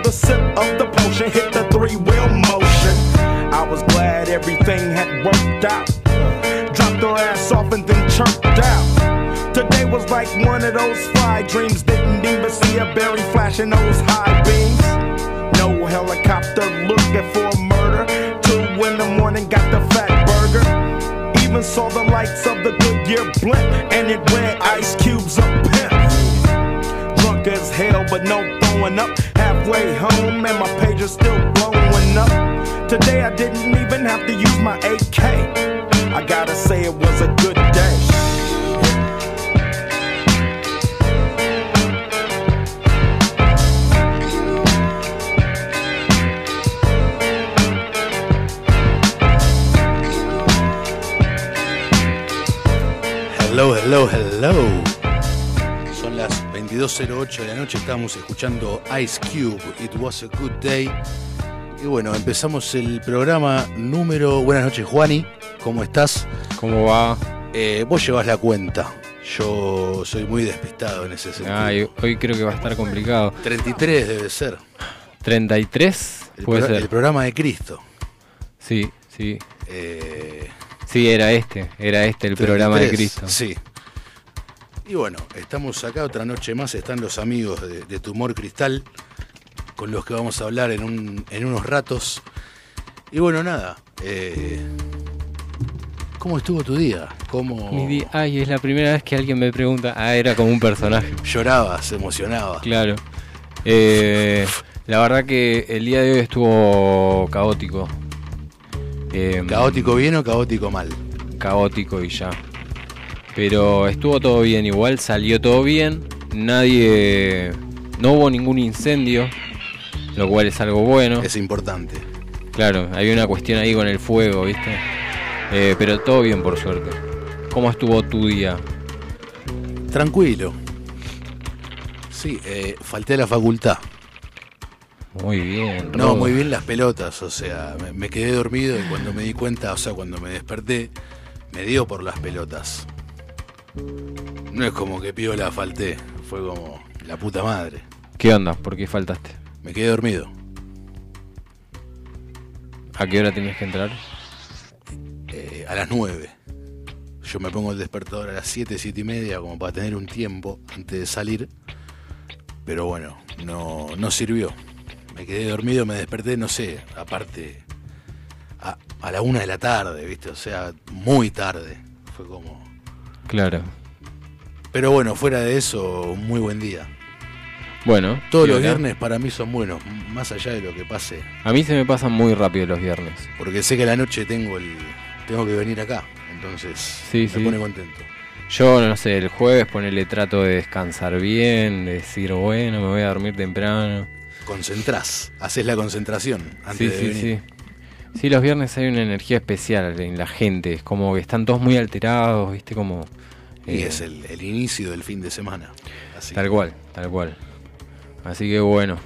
Another sip of the potion, hit the three wheel motion. I was glad everything had worked out. Dropped her ass off and then chirped out. Today was like one of those fly dreams. Didn't even see a berry flashing those high beams. No helicopter looking for a murder. Two in the morning, got the fat burger. Even saw the lights of the Goodyear blimp, and it read Ice Cube's a pimp. Drunk as hell, but no throwing up. Halfway home, and my page is still blowing up. Today I didn't even have to use my AK. I gotta say it was a good day. Hello, hello, hello. Son las 22.08 de la noche, estamos escuchando Ice Cube, It Was a Good Day. Y bueno, empezamos el programa número... Buenas noches, Juani, ¿cómo estás? ¿Cómo va? Eh, vos llevas la cuenta, yo soy muy despistado en ese sentido. Ay, hoy creo que va a estar complicado. 33 debe ser. 33 El, puede ser. el programa de Cristo. Sí, sí. Eh, Sí, era este, era este el programa de 33, Cristo. Sí. Y bueno, estamos acá otra noche más, están los amigos de, de Tumor Cristal, con los que vamos a hablar en, un- en unos ratos. Y bueno, nada, eh, ¿cómo estuvo tu día? ¿Cómo Mi día- Ay, es la primera vez que alguien me pregunta. Ah, era como un personaje. llorabas, emocionabas? Claro. Eh, la verdad que el día de hoy estuvo caótico. Eh, ¿Caótico bien o caótico mal? caótico y ya. Pero estuvo todo bien, igual salió todo bien. Nadie. No hubo ningún incendio, lo cual es algo bueno. Es importante. Claro, hay una cuestión ahí con el fuego, ¿viste? Eh, pero todo bien, por suerte. ¿Cómo estuvo tu día? Tranquilo. Sí, eh, falté a la facultad. Muy bien. No, muy bien las pelotas, o sea, me, me quedé dormido y cuando me di cuenta, o sea, cuando me desperté, me dio por las pelotas. No es como que piola falté, fue como la puta madre. ¿Qué onda? ¿Por qué faltaste? Me quedé dormido. ¿A qué hora tenías que entrar? eh, a las 9. Yo me pongo el despertador a las 7, 7 y media como para tener un tiempo antes de salir. Pero bueno, no, no sirvió. Me quedé dormido, me desperté, no sé, aparte a, a la una de la tarde, ¿viste? O sea, muy tarde. Fue como... Claro. Pero bueno, fuera de eso, un muy buen día. Bueno. Todos los viernes para mí son buenos, más allá de lo que pase. A mí se me pasan muy rápido los viernes. Porque sé que a la noche tengo el tengo que venir acá. Entonces Sí, me sí. pone contento. Yo, no sé, el jueves ponerle trato de descansar bien, de decir, bueno, me voy a dormir temprano. concentrás, haces la concentración antes Sí, de sí, venir. Sí. Los viernes hay una energía especial en la gente. Es como que están todos muy alterados, ¿viste? Como. Y eh, es el, el inicio del fin de semana. Así Tal cual, tal cual. Así que bueno.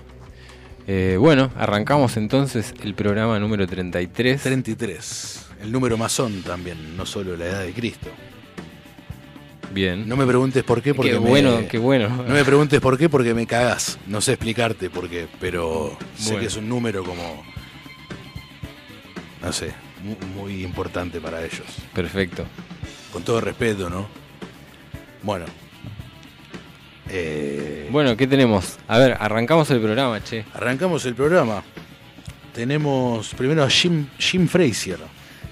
Eh, bueno, arrancamos entonces el programa número 33. 33. El número masón también, no solo la edad de Cristo. Bien. No me preguntes por qué, porque qué me- bueno, qué bueno. No me preguntes por qué, porque me cagás. No sé explicarte por qué, pero sé que es un número como. No sé, mu- muy importante para ellos. Perfecto. Con todo respeto, ¿no? Bueno. Eh, Bueno, ¿qué tenemos? A ver, arrancamos el programa, che. Arrancamos el programa. Tenemos primero a Jim, Jim Frazier.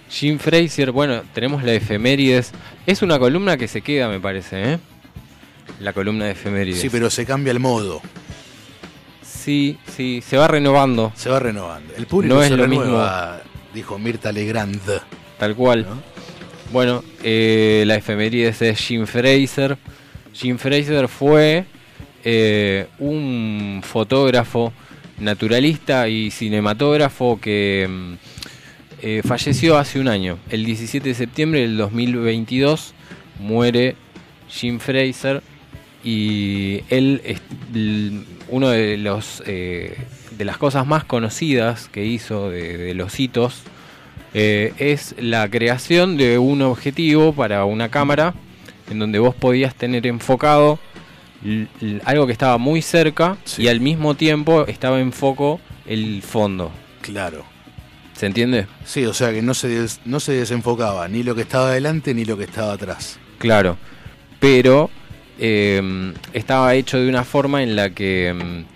Jim Frazier, bueno, tenemos la efemérides. Es una columna que se queda, me parece, ¿eh? La columna de efemérides. Sí, pero se cambia el modo. Sí, sí, se va renovando, Se va renovando. El público No es se lo renueva, dijo Mirta Legrand. tal cual. ¿no? Bueno, eh, la efemérides es Jim Fraser. Jim Fraser fue eh, un fotógrafo, naturalista y cinematógrafo que mm, eh, falleció hace un año. El 17 de septiembre del 2022 muere Jim Fraser y él es uno de los eh, de las cosas más conocidas que hizo de, de los hitos eh, es la creación de un objetivo para una cámara en donde vos podías tener enfocado algo que estaba muy cerca Sí. y al mismo tiempo estaba en foco el fondo. Claro. ¿Se entiende? Sí, o sea que no se, des- no se desenfocaba ni lo que estaba adelante ni lo que estaba atrás. Claro. Pero eh, estaba hecho de una forma en la que mm,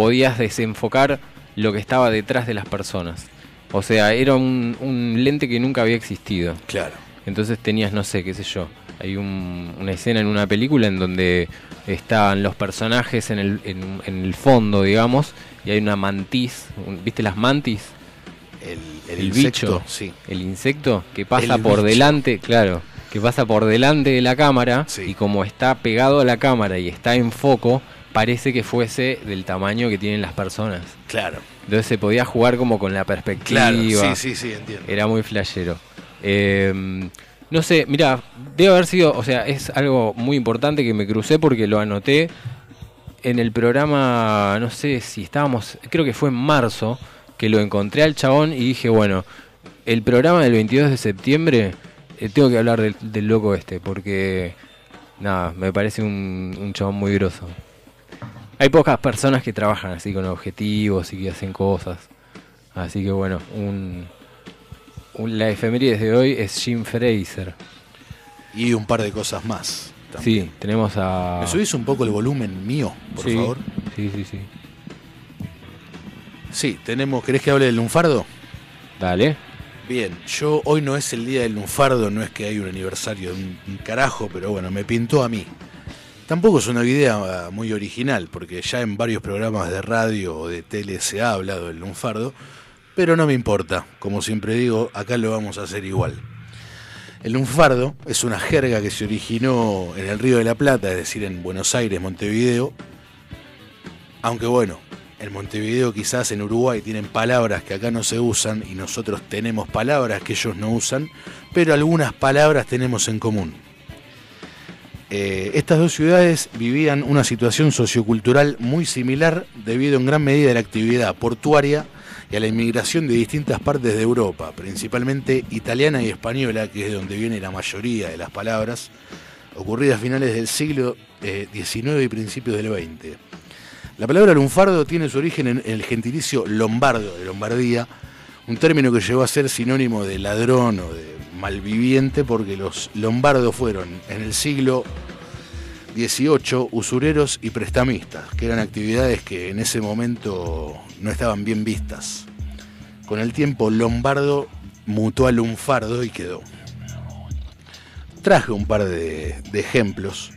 podías desenfocar lo que estaba detrás de las personas. O sea, era un, un lente que nunca había existido. Claro. Entonces tenías, no sé, qué sé yo, hay un- una escena en una película en donde están los personajes en el, en, en el fondo, digamos, y hay una mantis, un- ¿viste las mantis? El, el El insecto, bicho. sí. El insecto que pasa El por bicho. delante, claro, que pasa por delante de la cámara Sí. y como está pegado a la cámara y está en foco, parece que fuese del tamaño que tienen las personas. Claro. Entonces se podía jugar como con la perspectiva. Claro, sí, sí, sí, entiendo. Era muy flashero. Eh, no sé, mira, debe haber sido, o sea, es algo muy importante que me crucé porque lo anoté en el programa, no sé si estábamos, creo que fue en marzo, que lo encontré al chabón y dije, bueno, el programa del 22 de septiembre, eh, tengo que hablar del, del loco este, porque, nada, me parece un, un chabón muy groso. Hay pocas personas que trabajan así con objetivos y que hacen cosas. Así que bueno, un, un- la efeméride de hoy es Jim Fraser. Y un par de cosas más. también. Sí, tenemos a. ¿Me subís un poco el volumen mío, por Sí, favor? Sí, sí, sí. Sí, tenemos. ¿Querés que hable del lunfardo? Dale. Bien, yo hoy no es el día del lunfardo, no es que hay un aniversario de un, un carajo, pero bueno, me pintó a mí. Tampoco es una idea ah, muy original, porque ya en varios programas de radio o de tele se ha hablado del lunfardo, pero no me importa. Como siempre digo, acá lo vamos a hacer igual. El lunfardo es una jerga que se originó en el Río de la Plata, es decir, en Buenos Aires, Montevideo. Aunque bueno, en Montevideo quizás en Uruguay tienen palabras que acá no se usan y nosotros tenemos palabras que ellos no usan, pero algunas palabras tenemos en común. Eh, estas dos ciudades vivían una situación sociocultural muy similar debido en gran medida a la actividad portuaria y a la inmigración de distintas partes de Europa, principalmente italiana y española, que es de donde viene la mayoría de las palabras, ocurridas a finales del siglo eh, XIX y principios del XX. La palabra lunfardo tiene su origen en el gentilicio lombardo de Lombardía, un término que llegó a ser sinónimo de ladrón o de malviviente porque los lombardos fueron en el siglo XVIII usureros y prestamistas, que eran actividades que en ese momento no estaban bien vistas. Con el tiempo lombardo mutó a lunfardo y quedó. Traje un par de, ejemplos.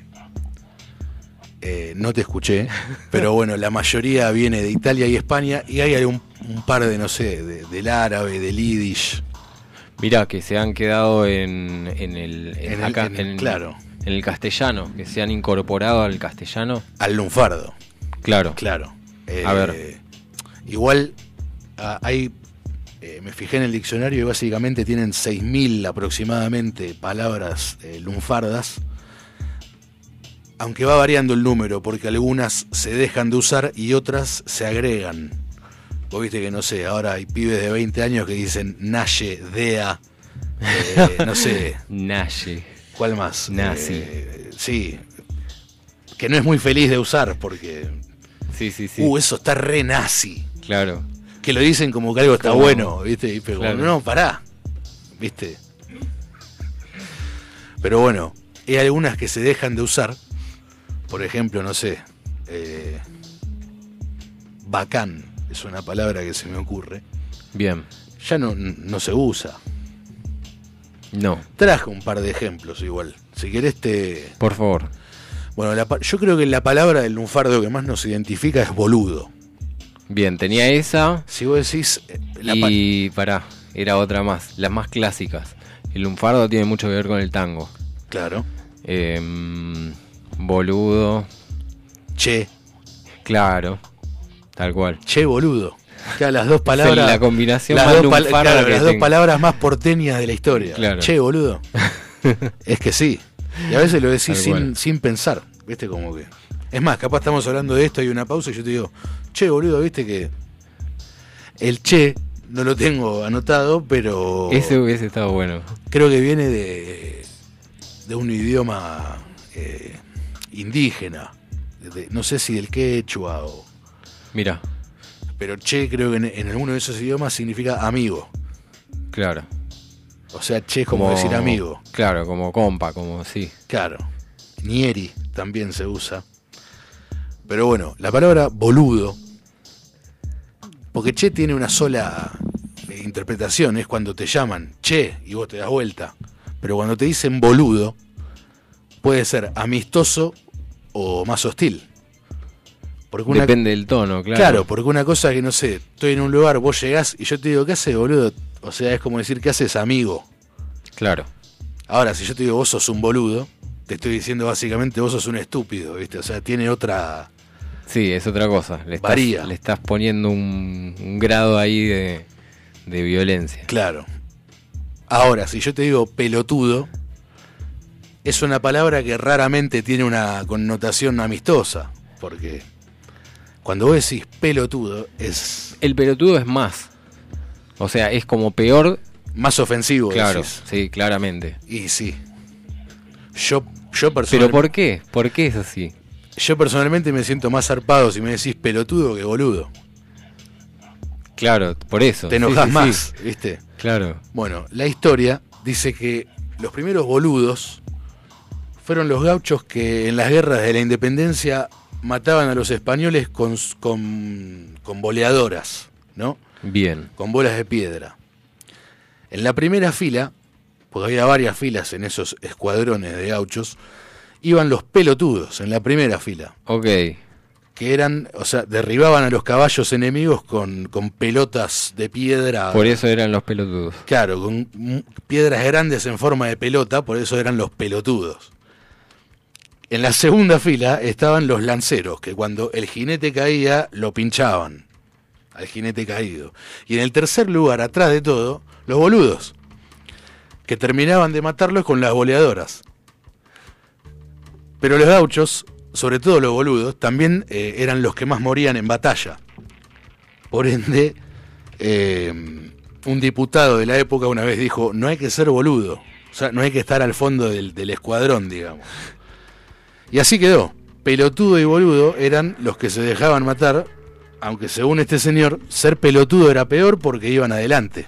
Eh, no te escuché, pero bueno, la mayoría viene de Italia y España y hay un, par de, no sé, de- del árabe, del yiddish. Mira, que se han quedado en, en el, en En el- acá- en- claro. en el castellano, que se han incorporado al castellano. Al lunfardo. Claro. Claro. Eh, A ver. Igual ah, hay. eh, me fijé en el diccionario y básicamente tienen 6.000 aproximadamente palabras eh, lunfardas. Aunque va variando el número, porque algunas se dejan de usar y otras se agregan. Vos viste que no sé, ahora hay pibes de 20 años que dicen Naye, Dea, eh, no sé, Naye. ¿cuál más? Nazi. Eh, sí, que no es muy feliz de usar porque Sí, sí, sí. Uh, eso está re nazi. Claro. Que lo dicen como que algo está Como- bueno, ¿viste? Y pero Claro. no, pará. ¿Viste? Pero bueno, hay algunas que se dejan de usar. Por ejemplo, no sé. eh, bacán es una palabra que se me ocurre. Bien. Ya no, no se usa. No, Traje un par de ejemplos igual. Si querés te... por favor. Bueno, la yo creo que la palabra del lunfardo que más nos identifica es boludo. Bien, tenía esa Si vos decís... eh, la y pará, era otra más, las más clásicas. El lunfardo tiene mucho que ver con el tango. Claro. Em, boludo, Che. claro, tal cual. Che, boludo. Claro, las dos palabras. la combinación las más dos, pal- claro, las dos palabras más porteñas de la historia. Claro. Che, boludo. es que sí. Y a veces lo decís sin, sin pensar. ¿Viste? Como que. Es más, capaz estamos hablando de esto, hay una pausa y yo te digo, che, boludo, viste que. El che no lo tengo anotado, pero. Ese hubiese estado bueno. Creo que viene de. de un idioma eh, indígena. de- no sé si del quechua o. Mira, Pero che, creo que en, en alguno de esos idiomas significa amigo. claro. O sea, che es como, decir amigo. Claro, como compa, como sí. Claro. Nieri también se usa. Pero bueno, la palabra boludo. Porque che tiene una sola eh, interpretación. Es cuando te llaman che y vos te das vuelta. Pero cuando te dicen boludo, puede ser amistoso o más hostil. Porque una, Depende del tono, claro. Claro, porque una cosa que no sé, estoy en un lugar, vos llegás y yo te digo, ¿qué haces, boludo? O sea, es como decir, ¿qué haces, amigo? Claro. Ahora, si yo te digo, vos sos un boludo, te estoy diciendo básicamente, vos sos un estúpido, ¿viste? O sea, tiene otra. Sí, es otra cosa. Le estás, Varía. le estás poniendo un, un grado ahí de, de violencia. Claro. Ahora, si yo te digo pelotudo, es una palabra que raramente tiene una connotación amistosa, porque cuando vos decís pelotudo es El pelotudo es más. O sea, es como peor. más ofensivo. Claro, decís. sí, claramente. Y sí. Yo, yo, Pero personalmente, ¿por qué? ¿Por qué es así? yo personalmente me siento más zarpado si me decís pelotudo que boludo. Claro, por eso. Te enojas sí, sí. más, ¿viste? Claro. Bueno, la historia dice que los primeros boludos fueron los gauchos que en las guerras de la independencia mataban a los españoles con, con, con boleadoras, ¿no? Bien. Con bolas de piedra. En la primera fila, porque había varias filas en esos escuadrones de gauchos, iban los pelotudos en la primera fila, Ok. que eran, o sea, derribaban a los caballos enemigos con, con pelotas de piedra. Por eso eran los pelotudos. Claro, con piedras grandes en forma de pelota, por eso eran los pelotudos. En la segunda fila estaban los lanceros, que cuando el jinete caía lo pinchaban al jinete caído. Y en el tercer lugar, atrás de todo, los boludos, que terminaban de matarlos con las boleadoras. Pero los gauchos, sobre todo los boludos, también eh, eran los que más morían en batalla. Por ende, eh, un diputado de la época una vez dijo, no hay que ser boludo, o sea, no hay que estar al fondo del, del escuadrón, digamos. Y así quedó. Pelotudo y boludo eran los que se dejaban matar, aunque según este señor, ser pelotudo era peor porque iban adelante.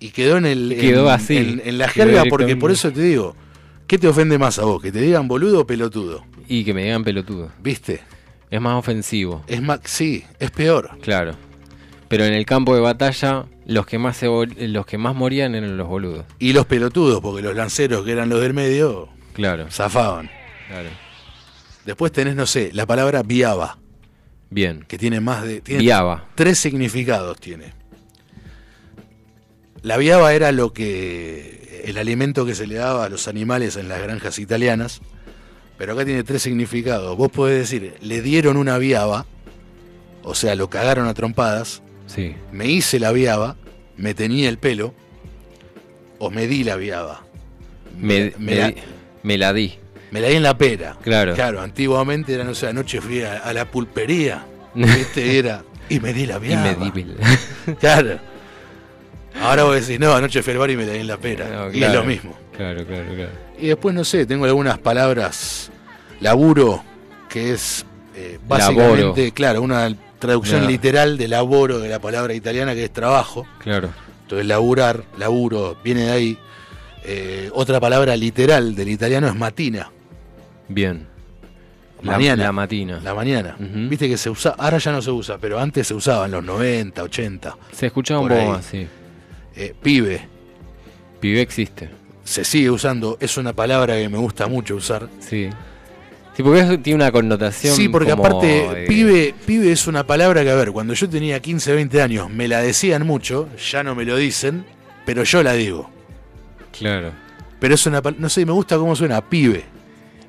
Y quedó en el Quedó en, así, en- en la jerga porque por eso te digo, ¿qué te ofende más a vos? ¿Que te digan boludo o pelotudo? Y que me digan pelotudo. ¿Viste? Es más ofensivo. Es más, sí, es peor. Claro. Pero en el campo de batalla, los que más se los que más morían eran los boludos. Y los pelotudos, porque los lanceros que eran los del medio, Claro. zafaban. Claro. Después tenés, no sé, la palabra viaba, Bien. que tiene más de... Tiene Viaba. Tres significados tiene. La viaba era lo que... el alimento que se le daba a los animales en las granjas italianas, pero acá tiene tres significados. Vos podés decir, le dieron una viaba, o sea, lo cagaron a trompadas, Sí. me hice la viaba, me tenía el pelo, o me di la viaba. Me, me di- me la di. Me la di en la pera. Claro. Claro, antiguamente era, no sé, anoche fui a, a la pulpería. Este era. Y me di la Y viaba. me di. Claro. Ahora vos decís, no, anoche fui al bar y me la di en la pera. No, Y es lo mismo. Claro, claro, claro. Y después, no sé, tengo algunas palabras. Laburo, que es eh, básicamente, Laboro. claro, una traducción literal de laboro de la palabra italiana que es trabajo. Claro. Entonces, laburar, laburo, viene de ahí. Eh, otra palabra literal del italiano es matina. Bien. La- Mañana. La, matina. La mañana. Viste que se usa, ahora ya no se usa, pero antes se usaba en los 90, 80. Se escuchaba un poco más, sí. Eh, pibe, Pibe existe. se sigue usando, es una palabra que me gusta mucho usar. Sí. Sí, porque eso tiene una connotación. Sí, porque como aparte, de- pibe, pibe es una palabra que, a ver, cuando yo tenía 15, 20 años me la decían mucho, ya no me lo dicen, pero yo la digo. Claro. Pero es una, no sé, me gusta cómo suena, pibe.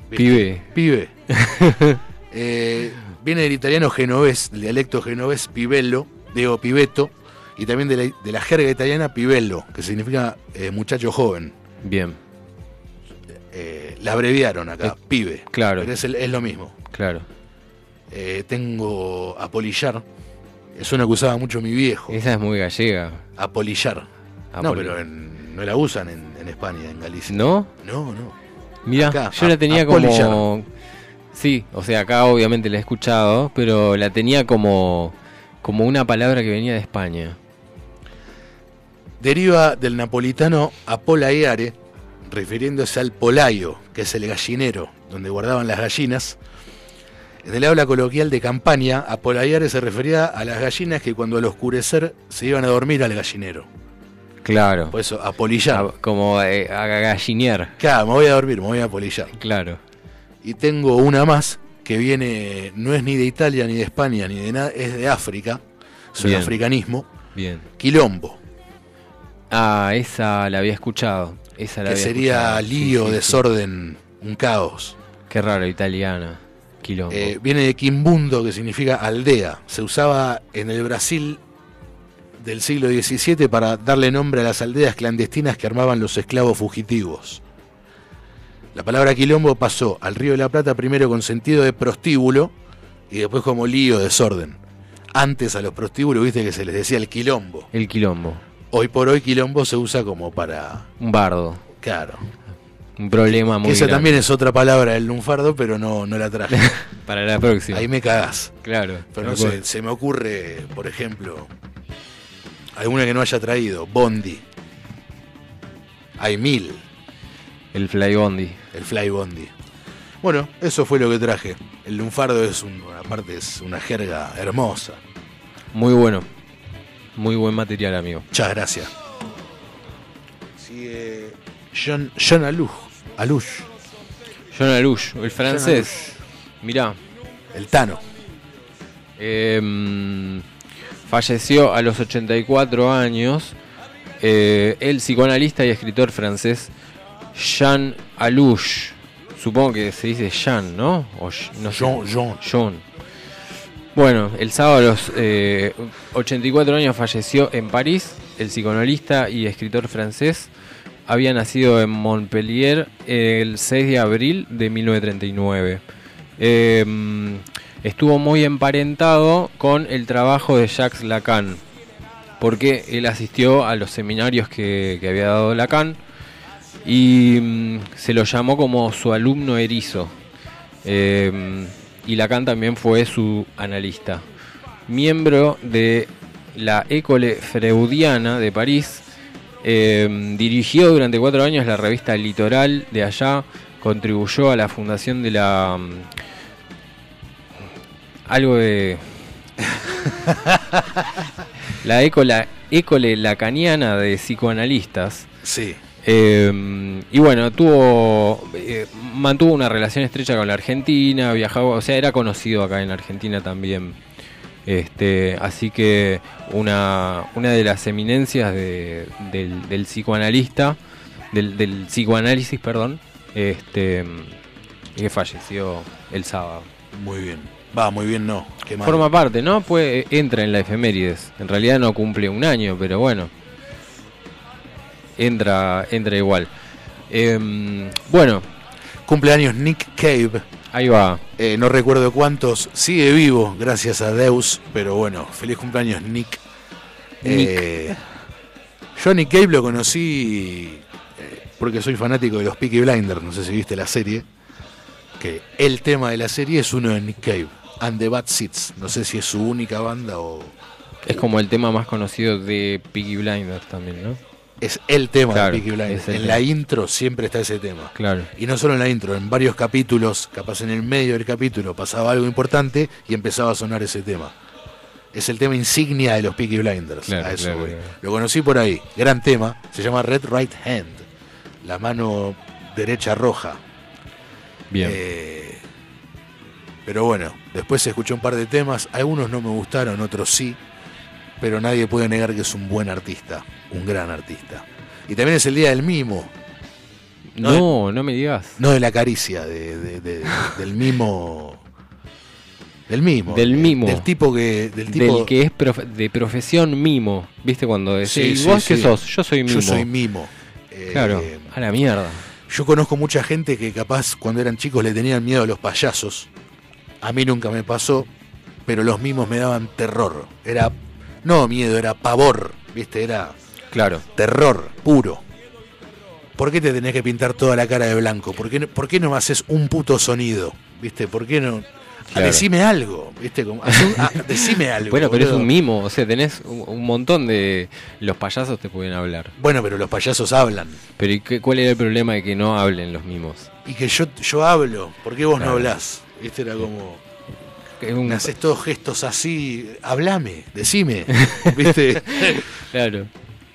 Pibe. Pibe. Eh, viene del italiano genovés, del dialecto genovés pibello, digo pibeto, y también de la, de la jerga italiana pibello, que significa eh, muchacho joven. Bien. Eh, la abreviaron acá, pibe. claro. Pero es, el- es lo mismo. Claro. Tengo apolillar, es una que usaba mucho mi viejo. Esa es muy gallega. Apolillar. No, Apoli- pero en- no la usan en, en España, en Galicia. ¿No? No, no. Mira, Acá, yo a- la tenía como. Sí, o sea, acá obviamente la he escuchado, pero la tenía como. como una palabra que venía de España. Deriva del napolitano apolaiare, refiriéndose al polaio, que es el gallinero, donde guardaban las gallinas. En el habla coloquial de campaña, apolaiare se refería a las gallinas que cuando al oscurecer se iban a dormir al gallinero. Claro. Por eso, apolillar. A- como eh, a gallinear. Claro, me voy a dormir, me voy a apolillar. Claro. Y tengo una más que viene, no es ni de Italia, ni de España, ni de nada, es de África, Bien. africanismo, Bien. quilombo, Ah, esa la había escuchado. Esa la que había sería escuchado. Lío, sí, sí. desorden, un caos. Qué raro, italiana. Quilombo. Eh, viene de quimbundo, que significa aldea. Se usaba en el Brasil del siglo XVII para darle nombre a las aldeas clandestinas que armaban los esclavos fugitivos. La palabra quilombo pasó al Río de la Plata primero con sentido de prostíbulo y después como lío, desorden. Antes a los prostíbulos, viste que se les decía el quilombo. El quilombo. Hoy por hoy quilombo se usa como para... Un bardo. Claro. Un problema muy esa grande. también es otra palabra del lunfardo, pero no, no la traje. Para la próxima. Ahí me cagás. Claro. Pero no sé, se me ocurre, por ejemplo, alguna que no haya traído. Bondi. Hay mil. El Fly Bondi. el Fly Bondi. Bueno, eso fue lo que traje. El lunfardo es un, aparte es una jerga hermosa. Muy bueno. Muy buen material, amigo. Muchas gracias. Sigue John, John Aluj. Aluj, John Alush, el francés. Mirá, el Tano. eh, falleció a los 84 años. eh, el psicoanalista y escritor francés Jean Alush. Supongo que se dice Jean, ¿no? O J- no sé. John, John. John. Bueno, el sábado a los eh, 84 años falleció en París. El psicoanalista y escritor francés había nacido en Montpellier el 6 de abril de 1939. Eh, estuvo muy emparentado con el trabajo de Jacques Lacan, porque él asistió a los seminarios que, había dado Lacan y mm, se lo llamó como su alumno erizo. Eh, y Lacan también fue su analista. Miembro de la École Freudiana de París, eh, dirigió durante cuatro años la revista Litoral de allá, contribuyó a la fundación de la... algo de... la École, École Lacaniana de Psicoanalistas. Sí. Eh, y bueno, tuvo eh, mantuvo una relación estrecha con la Argentina, viajaba, o sea, era conocido acá en Argentina también. Este, así que una, una de las eminencias de- del, del psicoanalista, del, del psicoanálisis, perdón, este, que falleció el sábado. Muy bien. Va, muy bien no. Qué mal. Forma parte, ¿no? Pues entra en la efemérides. En realidad no cumple un año, pero bueno. Entra, entra igual. Em, bueno, Cumpleaños Nick Cave. ahí va. Eh, no recuerdo cuántos. Sigue vivo, gracias a Deus. Pero bueno, feliz cumpleaños Nick. Nick. Eh, yo Nick Cave lo conocí eh, porque soy fanático de los Peaky Blinders. No sé si viste la serie. Que el tema de la serie es uno de Nick Cave. And the Bad Seeds. No sé si es su única banda o Es como el tema más conocido de Piggy Blinders también, ¿no? es el tema Claro, de Peaky Blinders. En tema. la intro siempre está ese tema. Claro. Y no solo en la intro, en varios capítulos, capaz en el medio del capítulo pasaba algo importante y empezaba a sonar ese tema. Es el tema insignia de los Peaky Blinders. Claro, a eso claro. Lo conocí por ahí. Gran tema. Se llama Red Right Hand. La mano derecha roja. Bien. Eh, pero bueno, después se escuchó un par de temas. Algunos no me gustaron, otros sí. Pero nadie puede negar que es un buen artista. Un gran artista. Y también es el día del mimo. no, no me digas. No de la caricia, de, de- de- del mimo. Del mimo. Del mimo. Del tipo que. Del tipo. Del que es profe- de profesión mimo. ¿Viste cuando decís, Sí, ¿y sí, vos qué sos? Yo soy mimo. Yo soy mimo. Eh, Claro, a la mierda. Yo conozco mucha gente que capaz cuando eran chicos le tenían miedo a los payasos. A mí nunca me pasó, pero los mimos me daban terror. Era. No miedo, era pavor. ¿Viste? Era Claro. terror puro. ¿Por qué te tenés que pintar toda la cara de blanco? ¿Por qué no, por qué no me haces un puto sonido? ¿Viste? ¿Por qué no? Ah, Claro. Decime algo, ¿viste? Como, un- ah, decime algo. Bueno, pero es boludo. un mimo, o sea, tenés un, un montón de... Los payasos te pueden hablar. Bueno, pero los payasos hablan. Pero ¿y qué- cuál era el problema de que no hablen los mimos? Y que yo, yo hablo, ¿por qué vos Claro. no hablás? ¿Viste? Era como. Un- Me haces todos gestos así, hablame, decime. ¿Viste? Claro.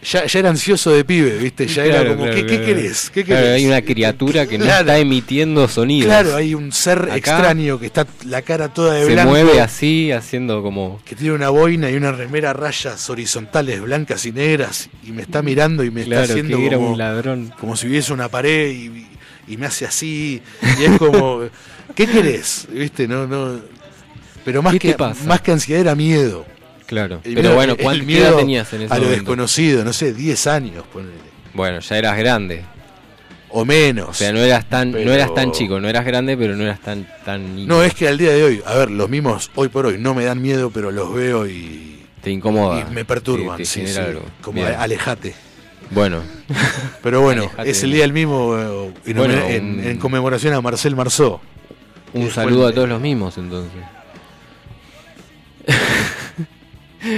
Ya, ya era ansioso de pibe, ¿viste? Ya era como, claro, ¿qué, qué claro. querés? ¿Qué Claro, querés? hay una criatura que no está emitiendo sonidos. Claro, hay un ser Acá extraño que está la cara toda de Se blanco. mueve así, haciendo como... que tiene una boina y una remera a rayas horizontales blancas y negras y me está mirando y me está haciendo que era como, un ladrón. como si hubiese una pared y, y me hace así y es como ¿qué querés? ¿Viste? No no pero más ¿Qué que más que ansiedad era miedo. Claro. El Pero miedo- bueno, el ¿cuánta miedo edad tenías en ese a lo momento? desconocido, no sé, 10 años ponele. Bueno, ya eras grande. o menos. O sea, no eras tan, Pero- no eras tan chico, no eras grande, pero no eras tan, tan niño. No, es que al día de hoy, a ver, los mismos hoy por hoy no me dan miedo, pero los veo y, Te incomoda. y me perturban, te- te sí, sí, algo. como Bien. alejate. Bueno, Pero bueno, Alejate es el día del mismo eh, en, Bueno, homen- en- un- en conmemoración a Marcel Marceau. Un saludo a todos los mismos entonces.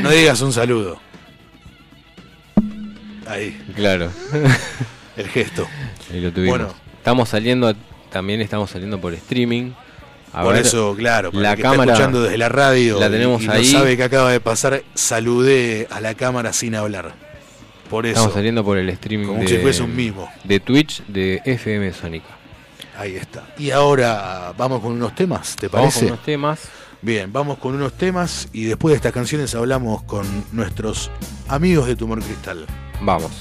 No digas un saludo. Ahí, Claro. el gesto. Ahí lo tuvimos. Bueno, Estamos saliendo, también estamos saliendo por streaming. A Por ver, eso, claro, para la que está cámara escuchando desde la radio la tenemos y, no ahí. sabe que acaba de pasar, saludé a la cámara sin hablar. Por eso, estamos saliendo por el streaming como de, si fuese un mimo. de Twitch de FM Sónica. Ahí está. Y ahora vamos con unos temas, ¿te Vamos parece? con unos temas. Bien, vamos con unos temas y después de estas canciones hablamos con nuestros amigos de Tumor Cristal. Vamos.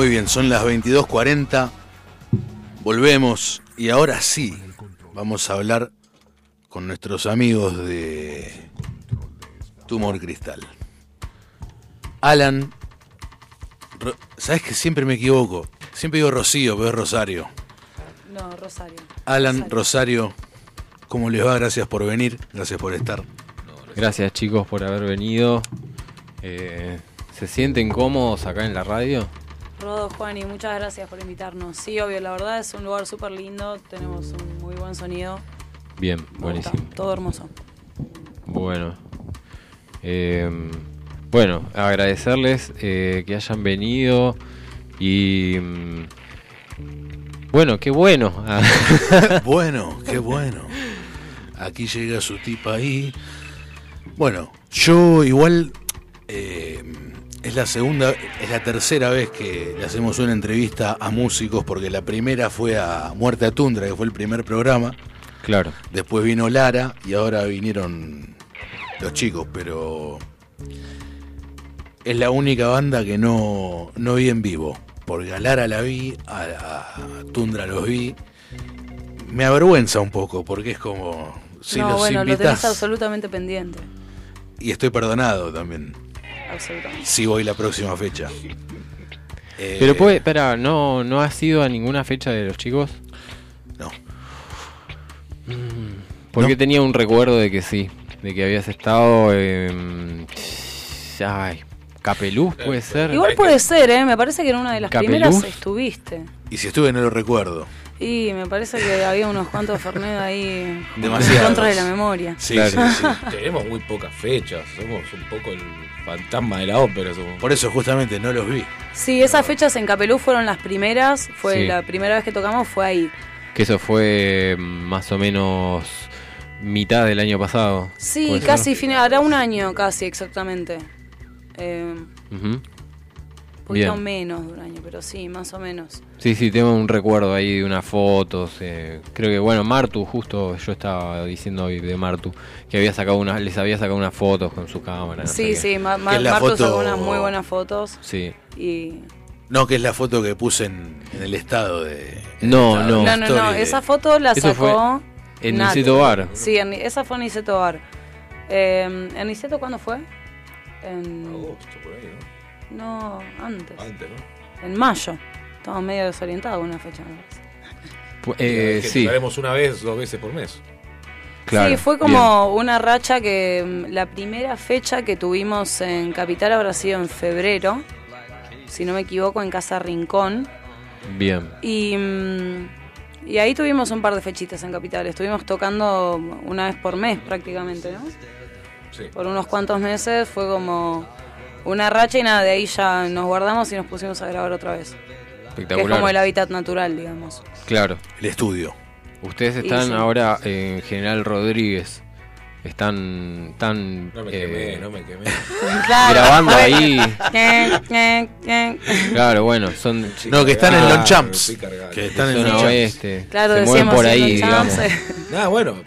Muy bien, son las 22.40. Volvemos y ahora sí vamos a hablar con nuestros amigos de Tumor Cristal. Alan, Ro- ¿sabes que siempre me equivoco? Siempre digo Rocío, pero es Rosario. No, Rosario. Alan, Rosario, ¿cómo les va? Gracias por venir, gracias por estar. Gracias chicos por haber venido. Eh, ¿Se sienten cómodos acá en la radio? Rodo, Juan, y muchas gracias por invitarnos. Sí, obvio, la verdad es un lugar súper lindo, tenemos un muy buen sonido. Bien, Me gusta, buenísimo. Todo hermoso. Bueno. Eh, bueno, agradecerles eh, que hayan venido y... mm, bueno, qué bueno. bueno, qué bueno. Aquí llega su tipa ahí. Bueno, yo igual eh, es la segunda, es la tercera vez que le hacemos una entrevista a músicos, porque la primera fue a Muerte a Tundra, que fue el primer programa. claro. Después vino Lara y ahora vinieron los chicos, pero es la única banda que no, no vi en vivo. Porque a Lara la vi, a, a Tundra los vi. Me avergüenza un poco porque es como si no, los bueno, lo tenés absolutamente pendiente. y estoy perdonado también Absolutamente. si voy la próxima fecha. Eh, Pero puede, espera, ¿no, ¿no has ido a ninguna fecha de los chicos? No. Porque No. tenía un recuerdo de que sí. de que habías estado en. Ay, Capeluz puede ser. Igual puede ser, ¿eh? Me parece que en una de las Capeluz. primeras estuviste. Y si estuve no lo recuerdo. Y me parece que había unos cuantos Fernet ahí Demasiados. contra de la memoria. Sí, Claro. sí, sí. Tenemos muy pocas fechas. Somos un poco el fantasma de la ópera. Somos. Por eso justamente no los vi. Sí, esas fechas en Capelú fueron las primeras. Fue Sí. la primera vez que tocamos, fue ahí. Que eso fue mm, más o menos mitad del año pasado. Sí, casi, fin- hará un año casi exactamente. Eh, poquito Bien. menos de un año, pero sí, más o menos. Sí, sí, tengo un recuerdo ahí de unas fotos. eh, creo que, bueno, Martu, justo yo estaba diciendo hoy de Martu, que había sacado unas, les había sacado unas fotos con su cámara. no sé Sí, sí, Martu foto- sacó unas muy buenas fotos. Sí. Y... No, que es la foto que puse en, en el estado de. No, en el no. estado No, de no, story no, de- esa foto la Eso fue sacó... en Nat. Niceto Bar. Sí, en- esa fue en Niceto Bar. Eh, ¿En Niceto cuándo fue? En... Agosto, por ahí, No. ¿No? Antes, ¿no? En mayo. Estamos medio desorientados con una fecha. me parece. Pu- eh, que sí, tocaremos una vez, dos veces por mes. claro. sí, fue como una racha que mm, la primera fecha que tuvimos en Capital habrá sido en febrero, si no me equivoco, en Casa Rincón. Bien. bien. Y, mm, y ahí tuvimos un par de fechitas en Capital. Estuvimos tocando una vez por mes prácticamente, ¿no? Sí. Por unos cuantos meses fue como una racha y nada, de ahí ya nos guardamos y nos pusimos a grabar otra vez. Que es Espectacular. como el hábitat natural, digamos. Claro. El estudio. Ustedes están sí. ahora en General Rodríguez. Están tan No me eh, quemé, no me quemé. Claro. grabando ahí. Claro, bueno, son No, que están en Ah, Lonchamps. estoy cargado. Que están en Lonchamps. oeste. Claro, se mueven decíamos por en ahí, digamos. Nada, bueno,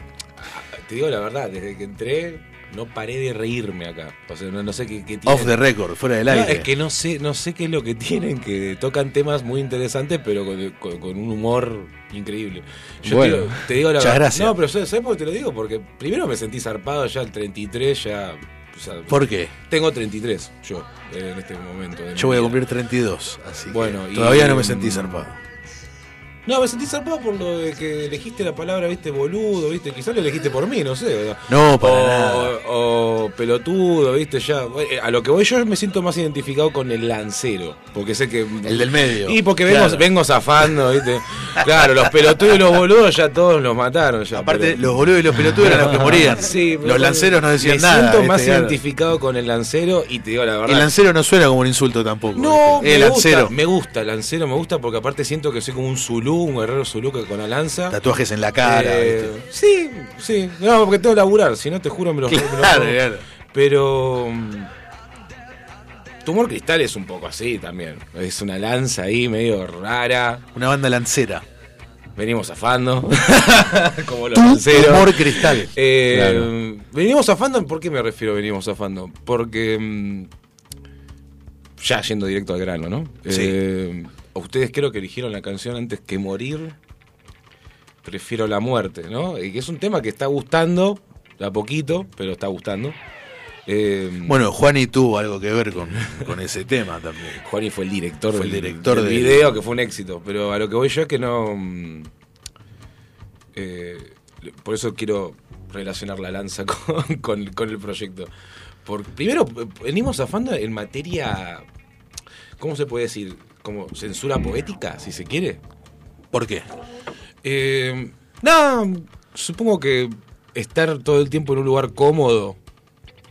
te digo la verdad, desde que entré no paré de reírme acá. O sea, no, no sé qué, qué tienen. Off the record, fuera del No, aire. es que no sé, no sé qué es lo que tienen, que tocan temas muy interesantes, pero con, con- con un humor increíble. Yo Bueno, te, digo- te digo la muchas verdad. gracias. No, pero ¿sabes por qué te lo digo? Porque primero me sentí zarpado ya al 33, ya. o sea, ¿Por qué? tengo 33 yo en este momento. Yo voy a cumplir 32, así que Bueno, y- todavía no me sentí zarpado. No, me sentí zarpado por lo de que elegiste la palabra, viste, boludo, viste, quizás lo elegiste por mí, no sé. No, para o, nada. o pelotudo, viste, ya. Eh, A lo que voy yo me siento más identificado con el lancero, porque sé que... El del medio. Y porque Claro. vengo, vengo zafando, viste. Claro, los pelotudos y los boludos ya todos los mataron. Ya, Aparte, pero- los boludos y los pelotudos eran los que morían. Sí, los lanceros no decían me nada. siento ¿viste? más Claro. identificado con el lancero y te digo la verdad. El lancero no suena como un insulto tampoco. No, me el gusta, lancero. me gusta, el lancero me gusta porque aparte siento que soy como un zulú, un guerrero zulú que con la lanza. Tatuajes en la cara. Eh, ¿viste? sí, sí. No, porque tengo que laburar, si no te juro me lo me lo Claro, claro. Pero. mm, Tumor Cristal es un poco así también. Es una lanza ahí medio rara. Una banda lancera. Venimos zafando. como los lanceros. Humor cristal. Eh, Claro. Venimos zafando, ¿por qué me refiero a venimos zafando? Porque. mm, ya yendo directo al grano, ¿no? Sí. Eh, ustedes creo que eligieron la canción antes que morir. Prefiero la muerte, ¿no? Y que es un tema que está gustando, a poquito, pero está gustando. Eh, Bueno, Juani tuvo algo que ver con, con ese tema también. Juani fue el director, Fue el del, director del del- video, que fue un éxito. Pero a lo que voy yo es que no. mm, eh, por eso quiero relacionar la lanza con, con- con el proyecto. Por, primero, venimos zafando en materia. ¿Cómo se puede decir? Como censura poética, si se quiere. ¿Por qué? Eh, nada, supongo que estar todo el tiempo en un lugar cómodo,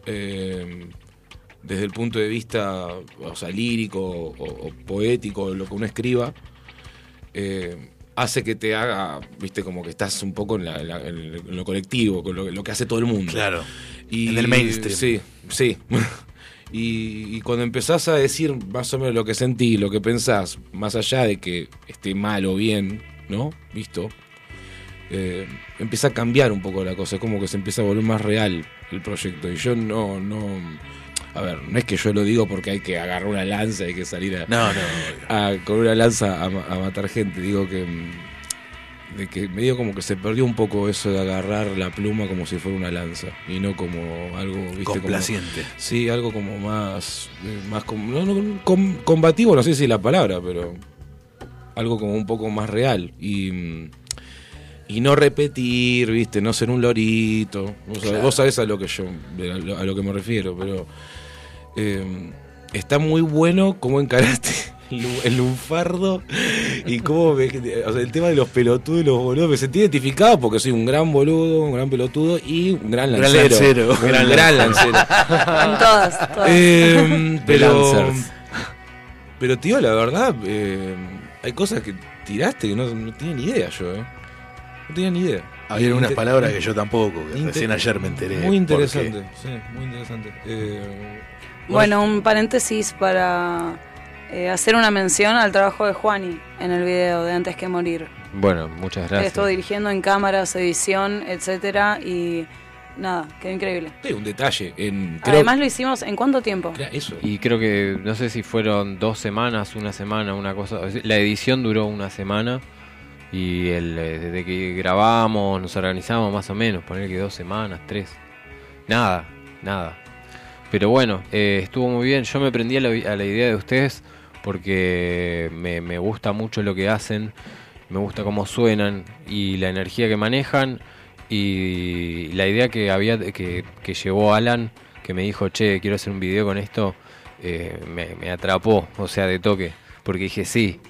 eh, desde el punto de vista o sea, lírico o, o poético, lo que uno escriba, eh, hace que te haga, viste, como que estás un poco en, la- en la- en lo colectivo, con lo, lo que hace todo el mundo. Claro. Y, En el mainstream. Sí, sí. Y, y cuando empezás a decir más o menos lo que sentís, lo que pensás, más allá de que esté mal o bien, ¿no? Visto, eh, empieza a cambiar un poco la cosa, es como que se empieza a volver más real el proyecto. Y yo no, no. A ver, no es que yo lo digo porque hay que agarrar una lanza, hay que salir a, No, no. a- con una lanza a, ma- a matar gente. Digo que. De que medio como que se perdió un poco eso de agarrar la pluma como si fuera una lanza y no como algo, ¿viste? Como- Complaciente. sí, algo como más. eh, más no, no, com- combativo, no sé si es la palabra, pero. Algo como un poco más real. Y. y no repetir, ¿viste? No ser un lorito. Vos, sabés, Claro. vos sabés a lo que yo a lo, a lo que me refiero, pero eh, está muy bueno cómo encaraste el, lu- el lunfardo y cómo me- o sea, el tema de los pelotudos y los boludos. Me sentí identificado porque soy un gran boludo, un gran pelotudo y un gran Gran lancero. lancero. Un gran, gran lancero. En todas, todas. Eh, The pero, pero tío, la verdad, eh, hay cosas que tiraste que no, no tenía ni idea yo, ¿eh? No tenía ni idea. Había Y unas palabras que yo tampoco, que recién ayer me enteré. Muy interesante, sí, muy interesante. Eh, Bueno, un paréntesis para eh, hacer una mención al trabajo de Juani en el video de Antes que Morir. Bueno, muchas gracias. estuvo dirigiendo en cámaras, edición, etcétera, y nada, quedó increíble. sí, un detalle. En, creo- Además lo hicimos en cuánto tiempo? Eso. Y creo que, no sé si fueron dos semanas, una semana, una cosa. La edición duró una semana. Y el, eh, desde que grabamos, nos organizamos más o menos, poner que dos semanas, tres. Nada, nada. Pero bueno, eh, estuvo muy bien. Yo me prendí a la, a la idea de ustedes porque me, me gusta mucho lo que hacen, me gusta cómo suenan y la energía que manejan. Y la idea que había que, que llevó Alan, que me dijo, che, quiero hacer un video con esto, eh, me, me atrapó, o sea, de toque. Porque dije sí.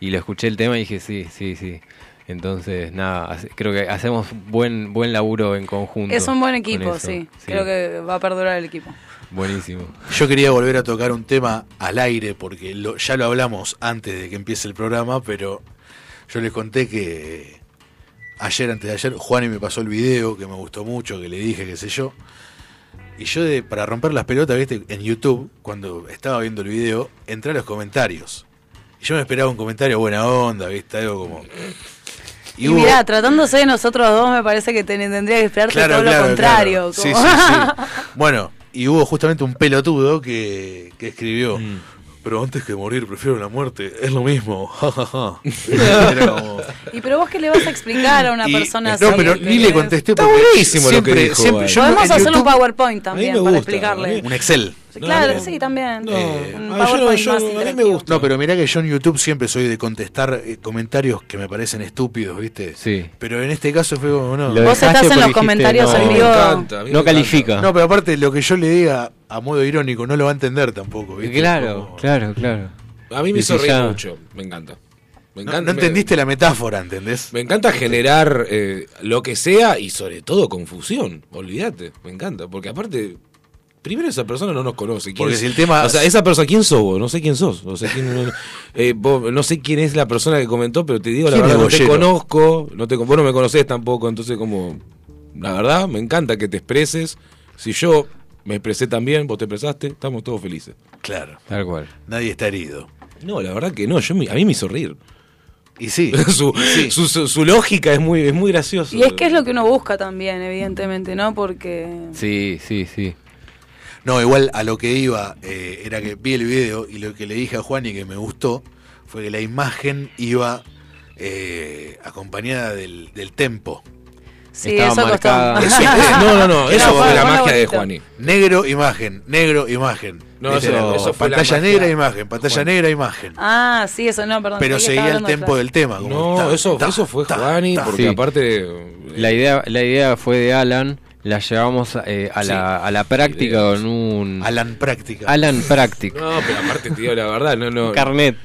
Y lo escuché el tema y dije sí, sí, sí. Entonces, nada, creo que hacemos buen buen laburo en conjunto. Es un buen equipo, sí. Creo que va a perdurar el equipo. Buenísimo. Yo quería volver a tocar un tema al aire porque lo- ya lo hablamos antes de que empiece el programa, pero yo les conté que ayer, antes de ayer, Juani me pasó el video que me gustó mucho, que le dije, qué sé yo. Y yo, de, para romper las pelotas, viste, en YouTube, cuando estaba viendo el video, entré a los comentarios. Y yo me esperaba un comentario buena onda, viste, algo como. Y, hubo- mirá, tratándose de nosotros dos, me parece que ten- tendría que esperarte Claro, todo claro, lo contrario. claro. Sí, sí, sí. Bueno, y hubo justamente un pelotudo que, que escribió. Mm. Pero antes que morir prefiero la muerte, es lo mismo. ja, ja, ja". Era como- Y pero vos qué le vas a explicar a una Y- persona así. No, pero ni le contesté Está porque buenísimo lo siempre, que dijo, siempre- yo Podemos hacer un YouTube- PowerPoint también me para gusta, explicarle. un Excel. Claro, No, sí, también. No, Eh, ah, yo yo- a mí me gusta. No, pero mirá que yo en YouTube siempre soy de contestar eh, comentarios que me parecen estúpidos, ¿viste? Sí. Pero en este caso fue como, no. Lo Vos dejaste estás en los dijiste, comentarios en vivo. No califica. No, pero aparte lo que yo le diga a modo irónico no lo va a entender tampoco, ¿viste? Claro, Como- claro, claro. A mí me hizo reír mucho. Me encanta. Me No, encanta. no entendiste la metáfora, ¿entendés? Me encanta generar eh, lo que sea y sobre todo confusión. Olvídate, me encanta. Porque aparte, primero esa persona no nos conoce. ¿Quién Porque es? si el tema- O sea, esa persona, ¿quién sos vos? No sé quién sos. O sea, quién- no, eh, vos- no sé quién es la persona que comentó, pero te digo la ¿Quién verdad, no te conozco. No te, vos no me conocés tampoco, entonces como... La verdad, me encanta que te expreses. Si yo me expresé también, vos te expresaste, estamos todos felices. Claro. Tal cual. Nadie está herido. No, la verdad que no, yo a mí me hizo reír. Y sí. su, y sí. su, su- su lógica es muy, es muy graciosa. Y es que es lo que uno busca también, evidentemente, ¿no? Porque Sí, sí, sí. No, igual a lo que iba eh, era que vi el video y lo que le dije a Juan y que me gustó fue que la imagen iba eh, acompañada del, del tempo. sí, Estaba eso marcada. Eso- no, no, no, eso fue la magia de. Juani. Negro, imagen, negro, imagen. No, eso- era eso fue la pantalla magia. negra, imagen, pantalla Juan. negra, imagen. Ah, sí, eso no, perdón. Pero seguía el de tempo del tema. como No, ta, eso, ta, eso fue ta, Juani, porque Sí. aparte. eh, La idea, la idea fue de Alan, la llevamos eh, a, la, a la práctica Ideas. con un Alan Práctica. Alan Practic. No, pero aparte te digo la verdad, no, no. Carnet.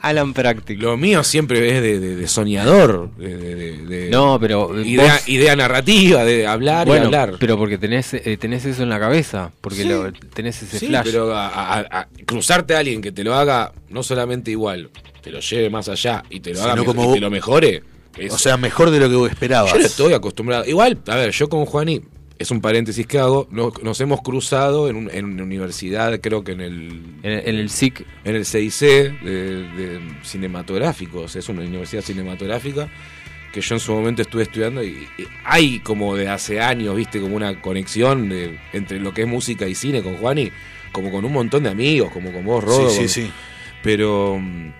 Alan Practic. Lo mío siempre es de, de- de soñador, de, de- de- de- No, pero idea, vos- idea narrativa, de hablar bueno, y hablar. pero porque tenés, eh, tenés eso en la cabeza, porque Sí. lo- tenés ese sí, flash. pero a, a- a- cruzarte a alguien que te lo haga no solamente igual, te lo lleve más allá y te lo haga Sino mejor- como y vos- te lo mejore. Es- O sea, mejor de lo que vos esperabas. Yo no estoy acostumbrado. Igual, a ver, yo con Juani, es un paréntesis que hago, nos, nos hemos cruzado en, un- en una universidad, creo que en el, en, el- en el SIC, en el CIC de, de cinematográfico, o sea, es una universidad cinematográfica que yo en su momento estuve estudiando y, y hay como de hace años, viste, como una conexión de- entre lo que es música y cine con Juani, como con un montón de amigos, como con vos, Rodo. sí, con- sí, sí. pero mm,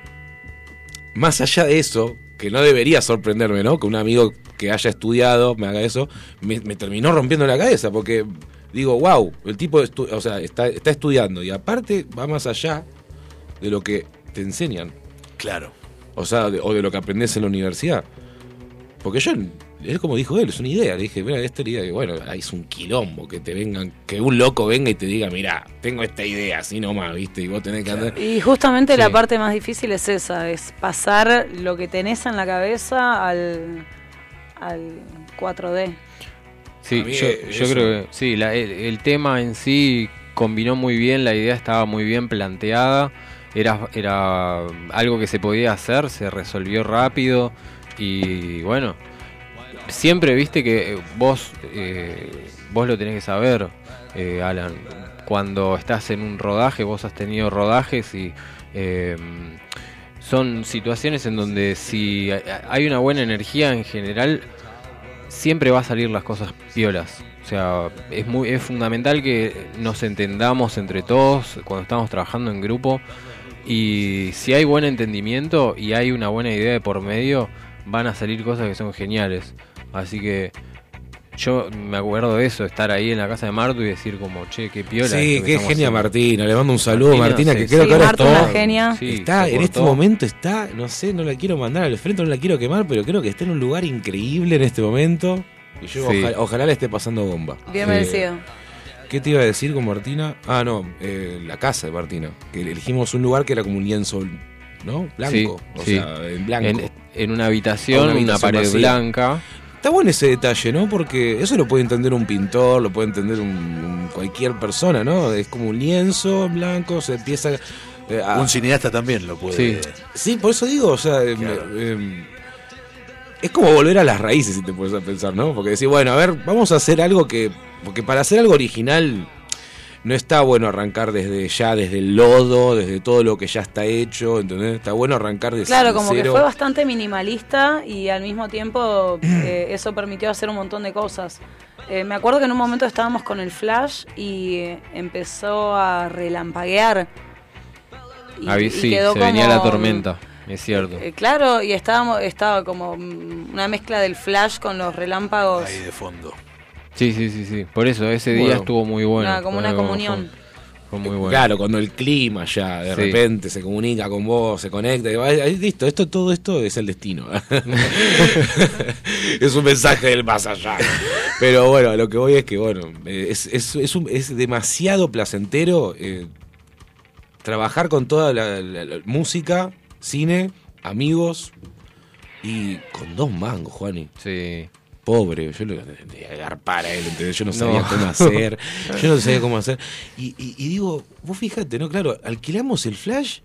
más allá de eso, que no debería sorprenderme, ¿no? Que un amigo que haya estudiado me haga eso, me, me terminó rompiendo la cabeza, porque digo, wow, el tipo o sea, está, está estudiando y aparte va más allá de lo que te enseñan, Claro. o sea, de- o de lo que aprendes en la universidad. Porque yo es como dijo él, es una idea. Le dije, mira, esta idea, y bueno, ahí es un quilombo que te vengan, que un loco venga y te diga, mira, tengo esta idea, así nomás, ¿viste? Y vos tenés que andar. Y justamente Sí. la parte más difícil es esa, es pasar lo que tenés en la cabeza al, al 4D. Sí, yo, creo que sí, la- el, el tema en sí combinó muy bien, la idea estaba muy bien planteada, era, era algo que se podía hacer, se resolvió rápido y bueno, siempre viste que eh, vos, eh, vos lo tenés que saber, eh, Alan, cuando estás en un rodaje, vos has tenido rodajes y... eh, son situaciones en donde si hay una buena energía en general, siempre va a salir las cosas piolas. O sea, es muy es fundamental que nos entendamos entre todos cuando estamos trabajando en grupo y si hay buen entendimiento y hay una buena idea de por medio, van a salir cosas que son geniales. Así que yo me acuerdo de eso, estar ahí en la casa de Martu y decir como, che, qué piola. Sí, qué genia haciendo". Martina. Le mando un saludo, Martina, Martina, sí, que creo Sí, que ahora Marta, está, una genia. Sí, está en este momento está, no sé, no la quiero mandar al frente, no la quiero quemar, pero creo que está en un lugar increíble en este momento. Y yo Sí. ojalá, ojalá le esté pasando bomba. Bien Eh, merecido. ¿Qué te iba a decir con Martina? Ah, no, eh, la casa de Martina. Que elegimos un lugar que era como un lienzo, ¿no? Blanco. Sí, o sí. sea, en blanco. En, en una habitación, Una una, pared vacía. blanca. Está bueno ese detalle, ¿no? Porque eso lo puede entender un pintor, lo puede entender un, un- cualquier persona, ¿no? Es como un lienzo en blanco, se empieza eh, a... Un cineasta también lo puede. Sí. Sí, por eso digo, o sea, em, em, es como volver a las raíces, si te puedes pensar, ¿no? Porque decir, bueno, a ver, vamos a hacer algo que... Porque para hacer algo original no está bueno arrancar desde ya, desde el lodo, desde todo lo que ya está hecho, ¿entendés? Está bueno arrancar desde Claro, como que fue bastante minimalista y al mismo tiempo eh, eso permitió hacer un montón de cosas. Eh, me acuerdo que en un momento estábamos con el flash y eh, empezó a relampaguear. Y, y sí, quedó se venía la tormenta, es cierto. Eh, claro, y estábamos, estaba como mm, una mezcla del flash con los relámpagos. Ahí de fondo. Sí, sí, sí, sí. Por eso ese Bueno. día estuvo muy bueno. Como una comunión. Fue, fue muy bueno. Claro, cuando el clima ya de Sí. repente se comunica con vos, se conecta, y ahí, listo, esto, todo esto es el destino. es un mensaje del más allá. Pero bueno, a lo que voy es que, bueno, eh, es, es, es, un- es demasiado placentero eh, trabajar con toda la, la- la música, cine, amigos y con dos mangos, Juani. Sí. Pobre, yo lo de agarpar a él, ¿entendés? Yo no sabía No. cómo hacer, yo no sabía cómo hacer. Y, y- y digo, vos fíjate, ¿no? Claro, alquilamos el flash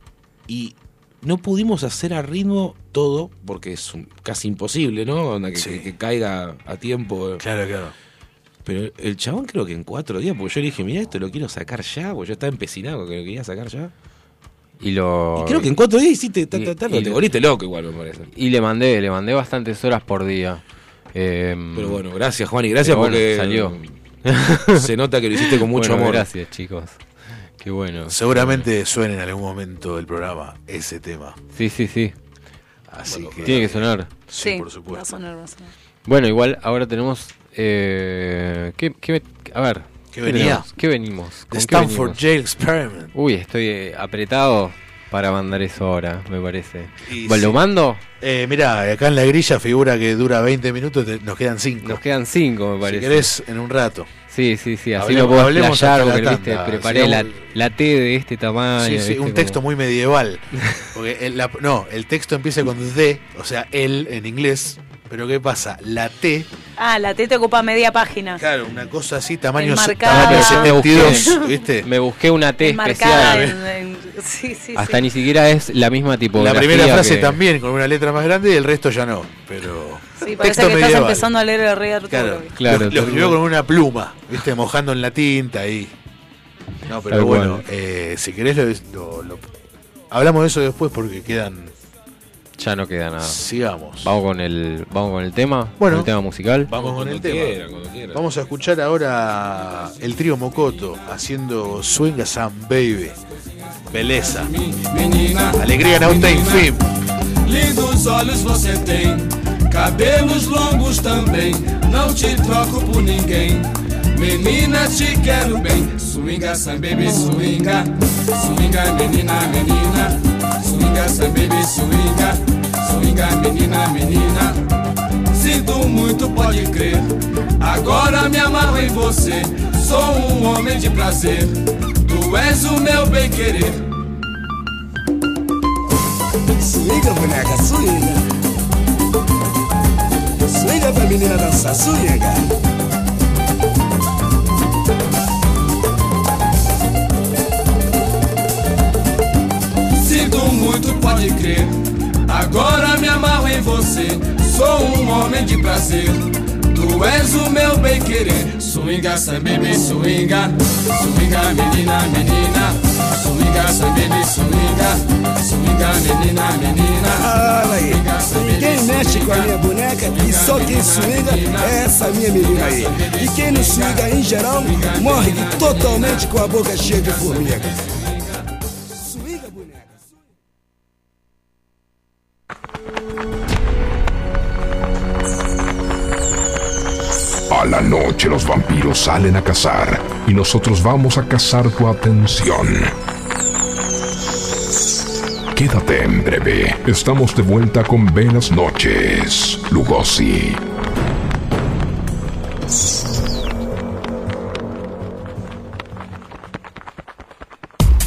y no pudimos hacer a ritmo todo, porque es un- casi imposible, ¿no? Que, Sí. que- que caiga a tiempo. Claro, claro. Pero el chabón creo que en cuatro días, porque yo le dije, mira, esto lo quiero sacar ya, porque yo estaba empecinado que lo quería sacar ya. Y lo. Y creo que en cuatro días hiciste, ta, y- ta, ta, y te volviste loco igual, me parece. Y le mandé, le mandé bastantes horas por día. Em, Pero bueno, gracias Juan y gracias bueno, porque salió. se nota que lo hiciste con mucho bueno, amor. Gracias, chicos. Qué bueno. Seguramente suene en algún momento del programa ese tema. Sí, sí, sí. Así que. Tiene que sonar. Sí, Sí, por va a supuesto. sonar, va a sonar. Bueno, igual ahora tenemos. Eh, ¿qué, qué- a ver. ¿Qué venía? ¿Qué venimos? The ¿Con qué Stanford venimos? Jail Experiment. Uy, estoy eh, apretado para mandar eso ahora, me parece. Y ¿Lo sí. mando? Eh, mirá, acá en la grilla figura que dura 20 minutos, te- nos quedan 5. Nos quedan cinco, me Si parece. querés, en un rato. Sí, sí, sí, así Hablemos- lo puedo hablemos la porque viste, tanda, preparé la, la T de este tamaño. Sí, sí, viste, un texto como- muy medieval. Porque el, la- no, el texto empieza con D, o sea, él en inglés. Pero ¿qué pasa? La T, Ah, la T te ocupa media página. claro, una cosa así, tamaño, tamaño Ah, pero yo me 72, ¿viste? Me busqué una T especial. en, en- sí, sí, Hasta sí. ni siquiera es la misma La tipografía. primera frase que- también, con una letra más grande, y el resto ya no. Pero. Sí, parece texto que estás empezando a leer el Rey Arturo. Claro. Claro, lo, escribió con una pluma, ¿viste? Mojando en la tinta ahí. No, pero Tal bueno, eh, si querés, lo, lo- lo- hablamos de eso después porque quedan. Ya no queda nada. Sigamos. Vamos con el, vamos con el tema, Bueno. el tema musical. Vamos con el tema. Vamos a escuchar ahora el trío Mocoto haciendo Swing a Sam Baby. Beleza. Menina, Alegría Now Tem Fim. lindos olhos você tem, cabelos longos também. Não te troco por ninguém. Menina, te quero bem. Swinga, Sam baby, swinga. Swinga, menina, menina. Swinga, Sam baby, swinga. Swinga, menina, menina. Sinto muito, pode crer. Agora me amarro em você. Sou um homem de prazer. Tu és o meu bem querer. Swinga, boneca, swinga. Swinga pra menina dançar, swinga. Sinto muito, pode crer. Agora me amarro em você. Sou um homem de prazer. Tu és o meu bem querer. Swinga, baby, swinga. Swinga, menina, menina. Swinga, baby, swinga. Swinga, menina, menina. Olha aí, ninguém mexe com a minha boneca e só quem swinga é essa minha menina aí. E quem não swinga em geral morre totalmente com a boca cheia de formiga. Los vampiros salen a cazar y nosotros vamos a cazar tu atención. Quédate en breve. Estamos de vuelta con Buenas noches, Lugosi.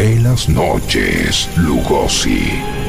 Ve las noches, Lugosi.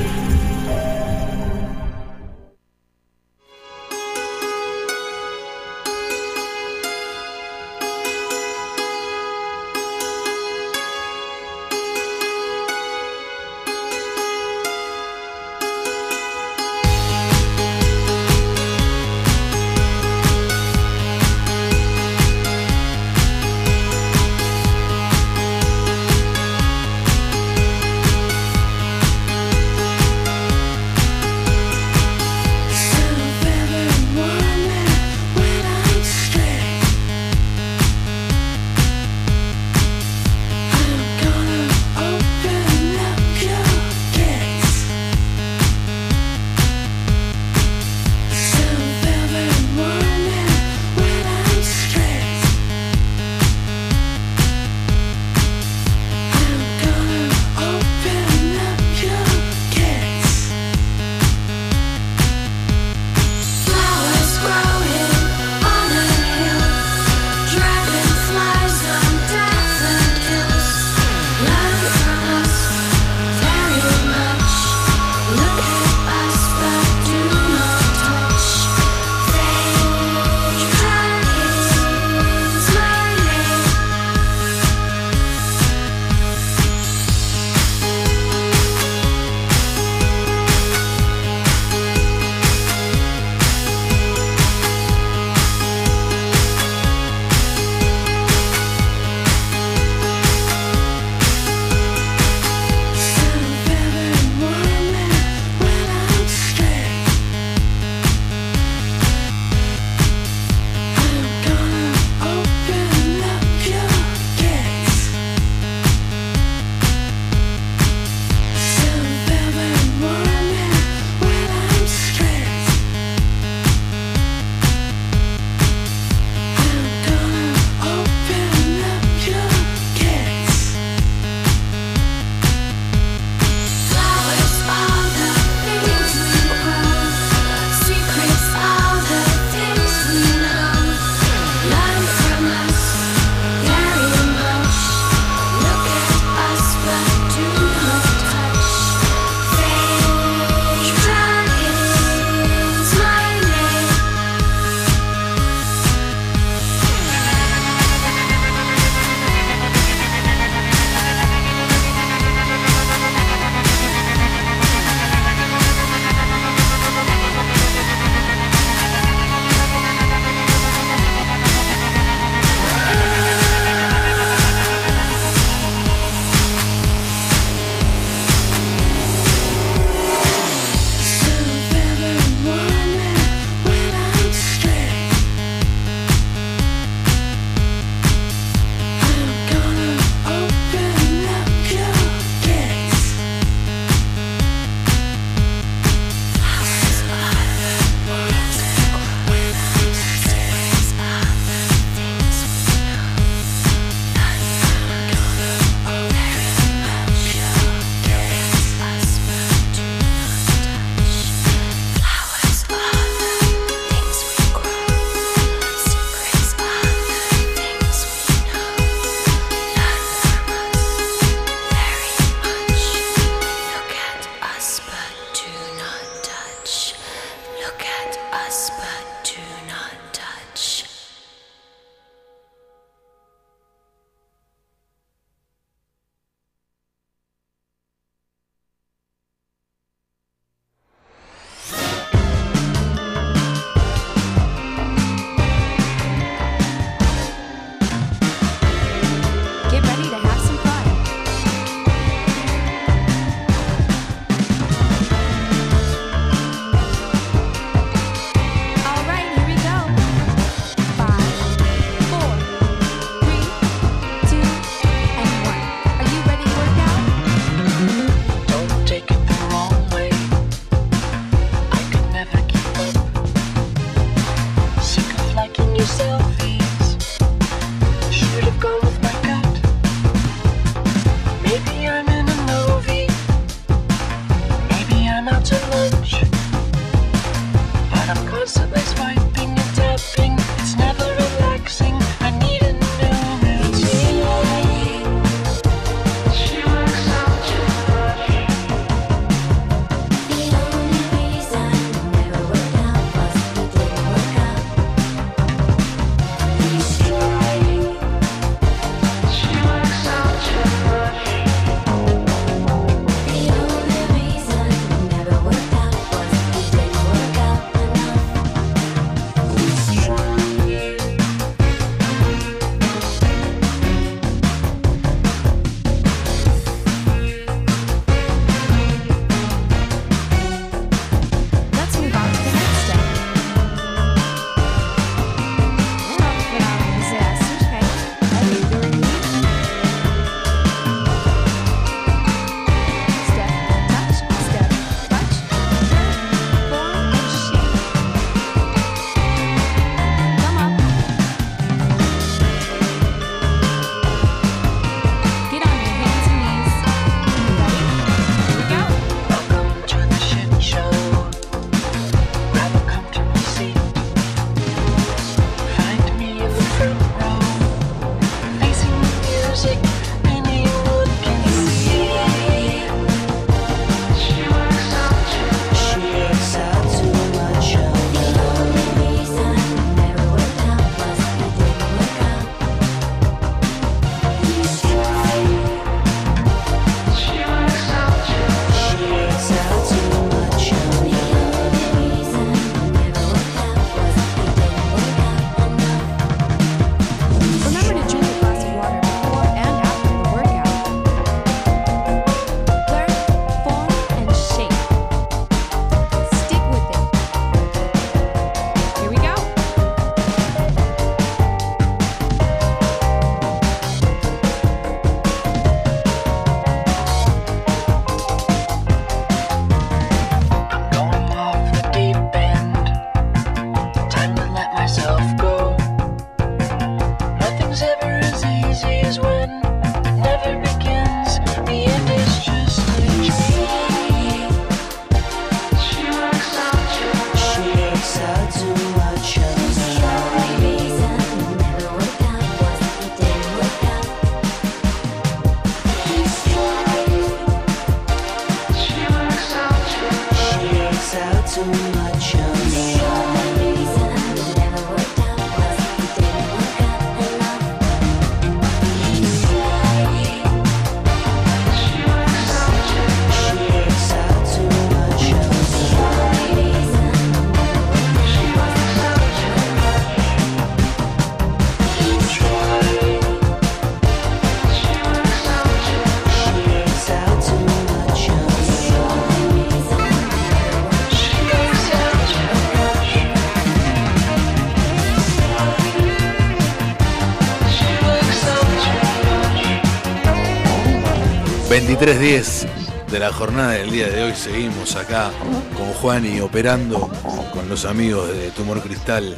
23.10 de la jornada del día de hoy. Seguimos acá con Juan y operando con los amigos de Tumor Cristal,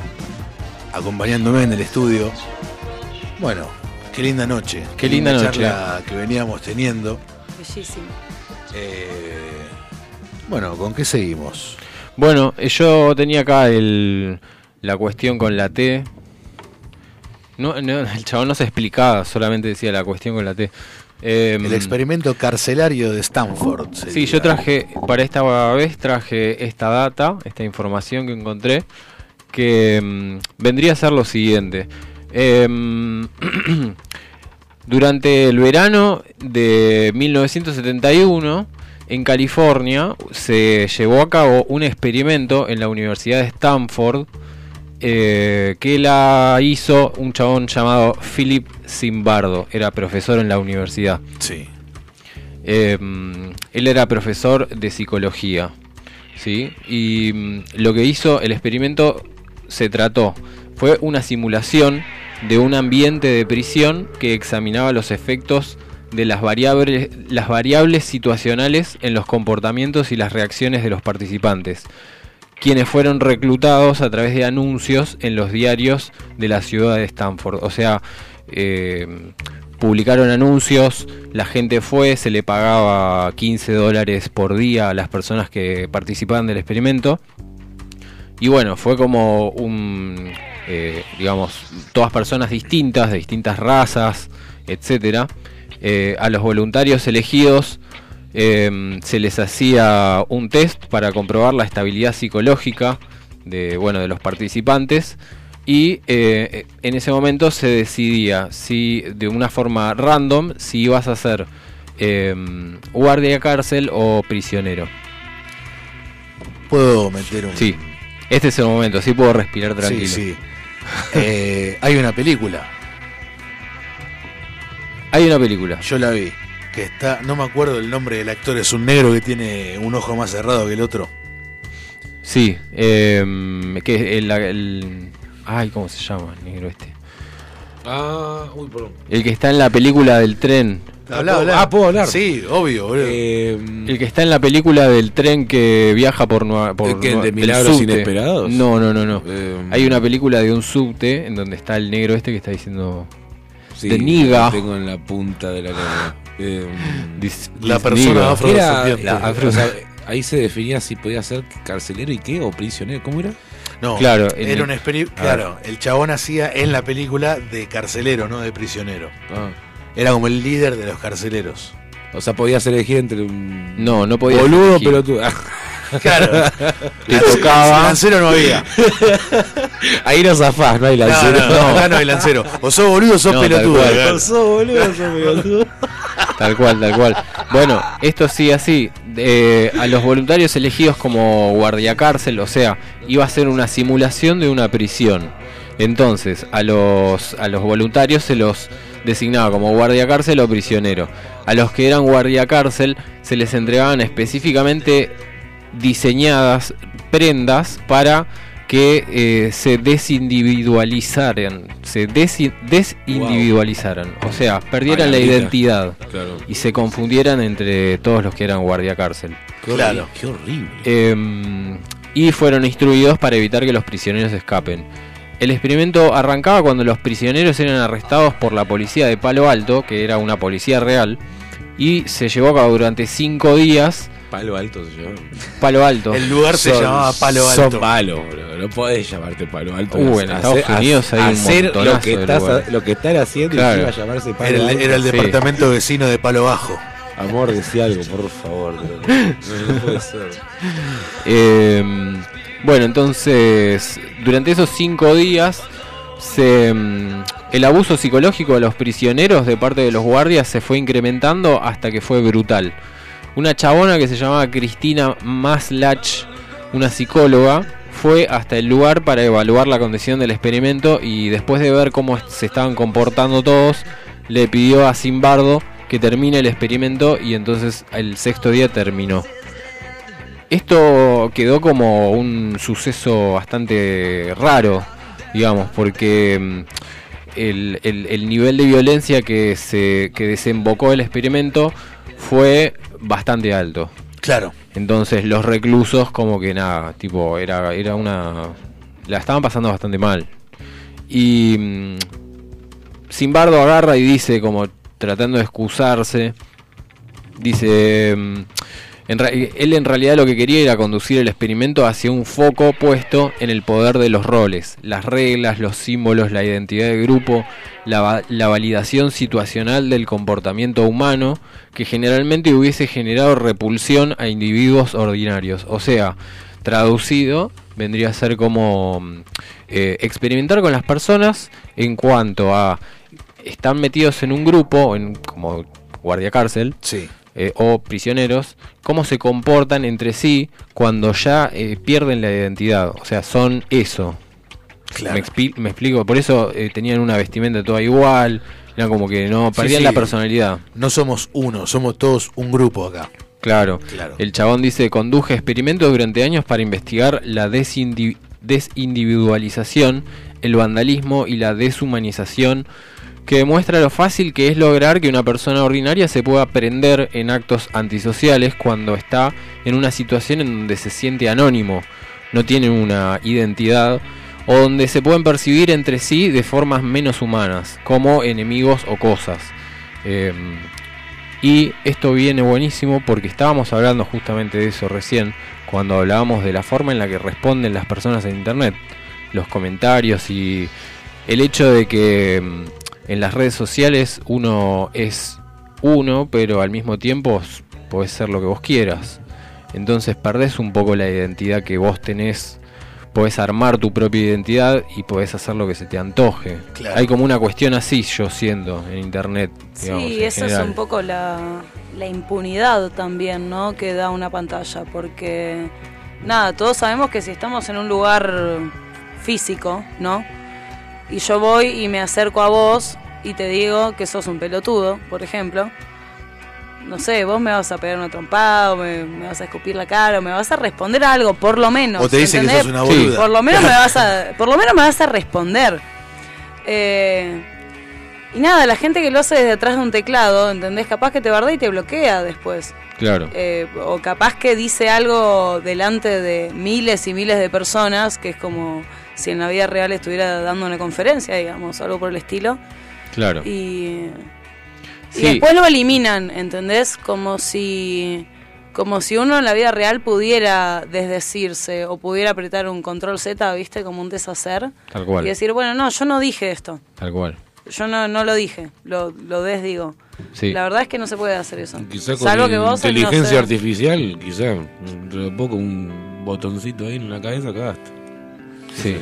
acompañándome en el estudio. Bueno, qué linda noche. Qué linda noche. charla que veníamos teniendo. Bellísimo. Eh, bueno, ¿con qué seguimos? Bueno, eh, yo tenía acá el, la cuestión con la T. No, no, el chabón no se explicaba, solamente decía la cuestión con la T. Em, El experimento carcelario de Stanford. Sí, yo traje, para esta vez traje esta data, esta información que encontré, que mm, vendría a ser lo siguiente. Em, durante el verano de 1971, en California, se llevó a cabo un experimento en la Universidad de Stanford, eh, que la hizo un chabón llamado Philip Zimbardo, era profesor en la universidad. Sí. Eh, él era profesor de psicología, ¿sí? Y mm, lo que hizo el experimento se trató, fue una simulación de un ambiente de prisión que examinaba los efectos de las variables, las variables situacionales en los comportamientos y las reacciones de los participantes, quienes fueron reclutados a través de anuncios en los diarios de la ciudad de Stanford. O sea, eh, publicaron anuncios, la gente fue, se le pagaba 15 dólares por día a las personas que participaban del experimento. Y bueno, fue como un, eh, digamos, todas personas distintas, de distintas razas, etcétera. Eh, a los voluntarios elegidos eh, se les hacía un test para comprobar la estabilidad psicológica de, bueno, de los participantes y eh, en ese momento se decidía si de una forma random si ibas a ser eh, guardia cárcel o prisionero. ¿Puedo meter un.? Sí, este es el momento, así puedo respirar tranquilo. Sí, sí. Eh, hay una película. Hay una película. Yo la vi. Que está. No me acuerdo el nombre del actor. Es un negro que tiene un ojo más cerrado que el otro. Sí, eh, que el, el- Ay, ¿cómo se llama el negro este? Ah, uy, perdón. El que está en la película del tren. Habla, puedo- habla. ah, ¿puedo hablar? Sí, obvio, boludo. Eh, El que está en la película del tren que viaja por Nueva por ¿El que, de del Milagros subte. Inesperados? No, no, no, no. Eh, Hay una película de un subte en donde está el negro este que está diciendo sí, de Niga. lo Tengo en la punta de la lengua. Eh, This- La persona nigga. afro- era, afrodescendiente. la- afro- o sea, ahí se definía si podía ser carcelero y qué, o prisionero. ¿Cómo era? No, Claro, era el- un Claro, el chabón hacía en la película de carcelero, no de prisionero. Ah, Era como el líder de los carceleros. o sea, podía ser elegir entre un. No, no podía Boludo, elegir. pelotudo. Claro. Te tocaba. Lancero no había. Ahí no zafás, no hay No, lancero. no, no, acá no hay lancero. O sos boludo o sos No, tal pelotudo. cual. acá. O sos boludo, sos pelotudo. Tal cual, tal cual. Bueno, esto sí así. eh, a los voluntarios elegidos como guardia cárcel, o sea, iba a ser una simulación de una prisión. Entonces, a los, a los voluntarios se los designaba como guardia cárcel o prisionero. A los que eran guardia cárcel se les entregaban específicamente diseñadas prendas para que eh, se desindividualizaran, se desi- desindividualizaran, o sea, perdieran la identidad Claro. y se confundieran entre todos los que eran guardia cárcel. Qué Claro. horrible, Qué horrible. Em, y fueron instruidos para evitar que los prisioneros escapen. El experimento arrancaba cuando los prisioneros eran arrestados por la policía de Palo Alto, que era una policía real, y se llevó a cabo durante cinco días. Palo alto se llama. Palo Alto. El lugar se Son- llamaba Palo Alto. Son bro. No podés llamarte Palo Alto. Uh, en Hacer- Estados Unidos hay un hacer lo que, estás, lo que están haciendo Claro. y iba a llamarse Palo Era el, Alto. era el Sí. departamento vecino de Palo Bajo. Amor, decía algo, por favor. bro. No, no puede ser. Em, bueno, entonces, durante esos cinco días, se, em, el abuso psicológico de los prisioneros de parte de los guardias se fue incrementando hasta que fue brutal. Una chabona que se llamaba Cristina Maslach, una psicóloga, fue hasta el lugar para evaluar la condición del experimento y después de ver cómo se estaban comportando todos, le pidió a Zimbardo que termine el experimento y entonces el sexto día terminó. Esto quedó como un suceso bastante raro, digamos, porque mm, el, el- el nivel de violencia que, se, que desembocó el experimento fue bastante alto. Claro. Entonces los reclusos como que nada, tipo, era, era una... La estaban pasando bastante mal. Y mm, Simbardo agarra y dice, como tratando de excusarse, dice, mm, en ra- él en realidad lo que quería era conducir el experimento hacia un foco puesto en el poder de los roles, las reglas, los símbolos, la identidad de grupo, la, va- la validación situacional del comportamiento humano, que generalmente hubiese generado repulsión a individuos ordinarios. O sea, traducido, vendría a ser como mm, eh, experimentar con las personas en cuanto a están metidos en un grupo, en como guardia cárcel, eh, o prisioneros, cómo se comportan entre sí cuando ya eh, pierden la identidad. O sea, son eso. Claro. Me, me explico, por eso eh, tenían una vestimenta toda igual, eran como que no, perdían sí. la personalidad. No somos uno, somos todos un grupo acá. Claro. Claro. El chabón dice, conduje experimentos durante años para investigar la desindi- desindividualización, el vandalismo y la deshumanización, que demuestra lo fácil que es lograr que una persona ordinaria se pueda prender en actos antisociales cuando está en una situación en donde se siente anónimo, no tiene una identidad, o donde se pueden percibir entre sí de formas menos humanas, como enemigos o cosas. Em, y esto viene buenísimo porque estábamos hablando justamente de eso recién, cuando hablábamos de la forma en la que responden las personas en Internet, los comentarios y el hecho de que mm, en las redes sociales uno es uno, pero al mismo tiempo podés ser lo que vos quieras. Entonces perdés un poco la identidad que vos tenés, podés armar tu propia identidad y podés hacer lo que se te antoje. Claro. Hay como una cuestión así yo siento en Internet. digamos, Sí, en esa es un poco la, la impunidad también, ¿no? Que da una pantalla, porque nada, todos sabemos que si estamos en un lugar físico, ¿no? Y yo voy y me acerco a vos y te digo que sos un pelotudo, por ejemplo. No sé, vos me vas a pegar una trompada, o me, me vas a escupir la cara, o me vas a responder algo, por lo menos. O te dicen que sos una boluda. Por lo menos me vas a, por lo menos me vas a responder. Eh, y nada, la gente que lo hace desde atrás de un teclado, ¿entendés? Capaz que te bardea y te bloquea después. Claro. Eh, o capaz que dice algo delante de miles y miles de personas, que es como si en la vida real estuviera dando una conferencia, digamos, algo por el estilo. Claro. Y, y después lo eliminan, ¿entendés? Como si como si uno en la vida real pudiera desdecirse o pudiera apretar un control Z, ¿viste? Como un deshacer. Tal cual. Y decir, bueno, no, yo no dije esto. Tal cual. Yo no, no lo dije, lo, lo desdigo. Sí. La verdad es que no se puede hacer eso. Quizá con Salvo que vos en, no inteligencia sé, artificial, quizá poco un botoncito ahí en la cabeza cagaste. Sí.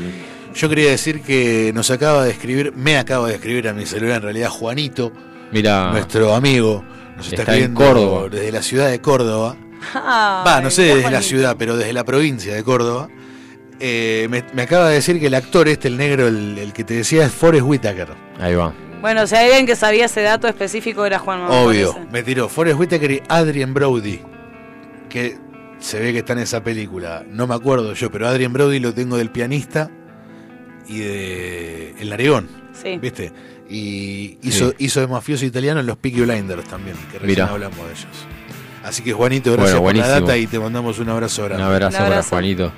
Yo quería decir que nos acaba de escribir, me acaba de escribir a mi celular en realidad Juanito, Mira, nuestro amigo, nos está, Está en escribiendo Córdoba. desde la ciudad de Córdoba. Va, no sé desde la ciudad, pero desde la provincia de Córdoba. Eh, me, me acaba de decir que el actor este, el negro, el, el que te decía, es Forrest Whitaker. ahí va. Bueno, si hay alguien que sabía ese dato específico era Juan Manuel. Obvio, me tiró Forrest Whitaker y Adrien Brody, que se ve que está en esa película. No me acuerdo yo, pero Adrien Brody lo tengo del pianista y de El Narigón, Sí. ¿viste? Y hizo, Sí. hizo de mafioso italiano en los Peaky Blinders también, que recién Mirá. hablamos de ellos. Así que Juanito, gracias Bueno, por la data y te mandamos un abrazo Un grande. abrazo, Un para abrazo. Juanito.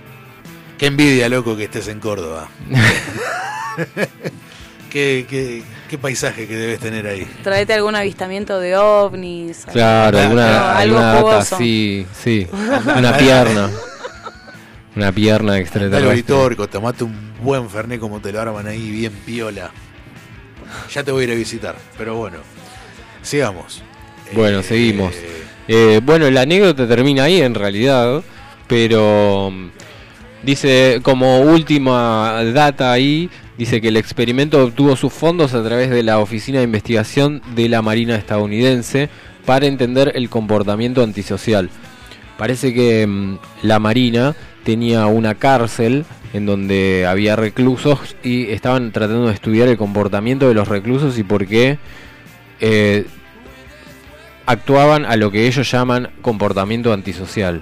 Qué envidia, loco, que estés en Córdoba. qué, qué- qué paisaje que debes tener ahí. Traete algún avistamiento de ovnis. Claro, Ah, alguna, claro, algo alguna data así, sí. Una pierna. Una pierna Dale, extraterrestre. Britorco, tomate un buen fernet como te lo arman ahí, bien piola. Ya te voy a ir a visitar, pero bueno. Sigamos. Bueno, Eh, seguimos. Eh, bueno, la anécdota termina ahí en realidad, pero dice como última data ahí, dice que el experimento obtuvo sus fondos a través de la Oficina de Investigación de la Marina estadounidense para entender el comportamiento antisocial. Parece que mm, la Marina tenía una cárcel en donde había reclusos y estaban tratando de estudiar el comportamiento de los reclusos y por qué eh, actuaban a lo que ellos llaman comportamiento antisocial.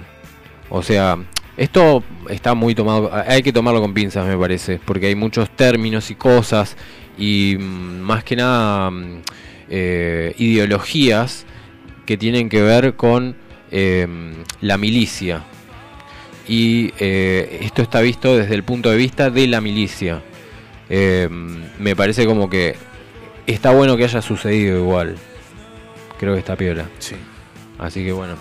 O sea, Esto está muy tomado, hay que tomarlo con pinzas me parece, porque hay muchos términos y cosas y mm, más que nada mm, eh, ideologías que tienen que ver con eh, la milicia. Y eh, esto está visto desde el punto de vista de la milicia. Eh, me parece como que está bueno que haya sucedido igual. Creo que está piola. Sí. Así que bueno,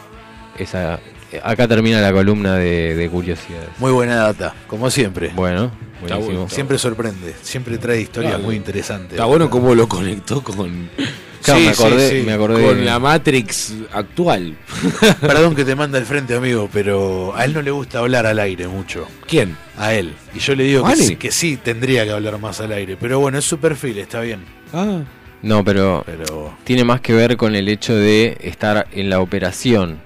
esa, acá termina la columna de, de curiosidades. Muy buena data, como siempre. Bueno, bueno. Siempre sorprende, siempre trae historias Claro. muy interesantes. Está bueno cómo lo conectó con. Claro, Sí, me acordé, sí, sí. me acordé Con de- la Matrix actual. Perdón que te manda al frente, amigo, pero a él no le gusta hablar al aire mucho. ¿Quién? A él. Y yo le digo que sí, que sí tendría que hablar más al aire. Pero bueno, es su perfil, está bien. Ah, No, pero Pero tiene más que ver con el hecho de estar en la operación.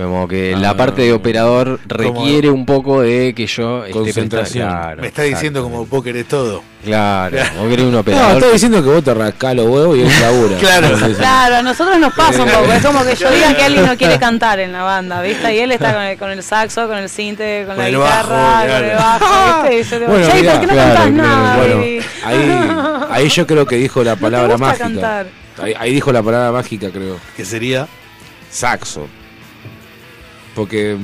Como que la Ah. parte de operador requiere un poco de que yo Concentración. claro, me está diciendo como vos querés todo. Claro, vos querés un no, operador. está diciendo que vos te rascás los huevos y él labura. Claro. Claro, a nosotros nos pasa un poco. Es como que yo diga que alguien no quiere cantar en la banda, ¿viste? Y él está con el, con el saxo, con el cinte, con, Con la el guitarra, bajo, con el claro. bajo, ¿viste? Y yo digo, Bueno, che, mirá, ¿por qué no claro, cantás claro, nada, Bueno, baby? ahí, ahí yo creo que dijo la ¿No te palabra gusta mágica. cantar? Ahí, ahí dijo la palabra mágica, creo. Que sería. Saxo. Porque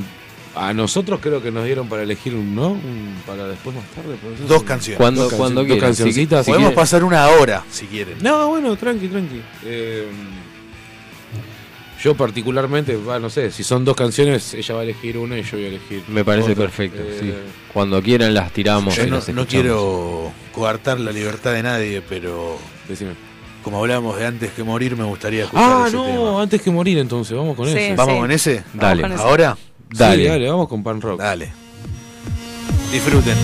a nosotros creo que nos dieron para elegir un, ¿no? Un- para después más tarde. Dos canciones. Cuando, Dos cuando canciones, dos cancioncitas. Si- si Podemos quieren- pasar una hora, si quieren. No, bueno, tranqui, tranqui. Eh, yo particularmente, va, no sé, si son dos canciones, ella va a elegir una y yo voy a elegir. Me parece otra. perfecto, Eh, sí. Cuando quieran las tiramos. Yo y no, las no quiero coartar la libertad de nadie, pero Decime. Como hablábamos de antes que morir, me gustaría escuchar Ah, ese no, tema. antes que morir entonces, vamos con Sí. ese. ¿Vamos Sí. con ese? Dale. con ese. ¿Ahora? Dale. Sí, dale, vamos con pan rock. Dale. Disfruten.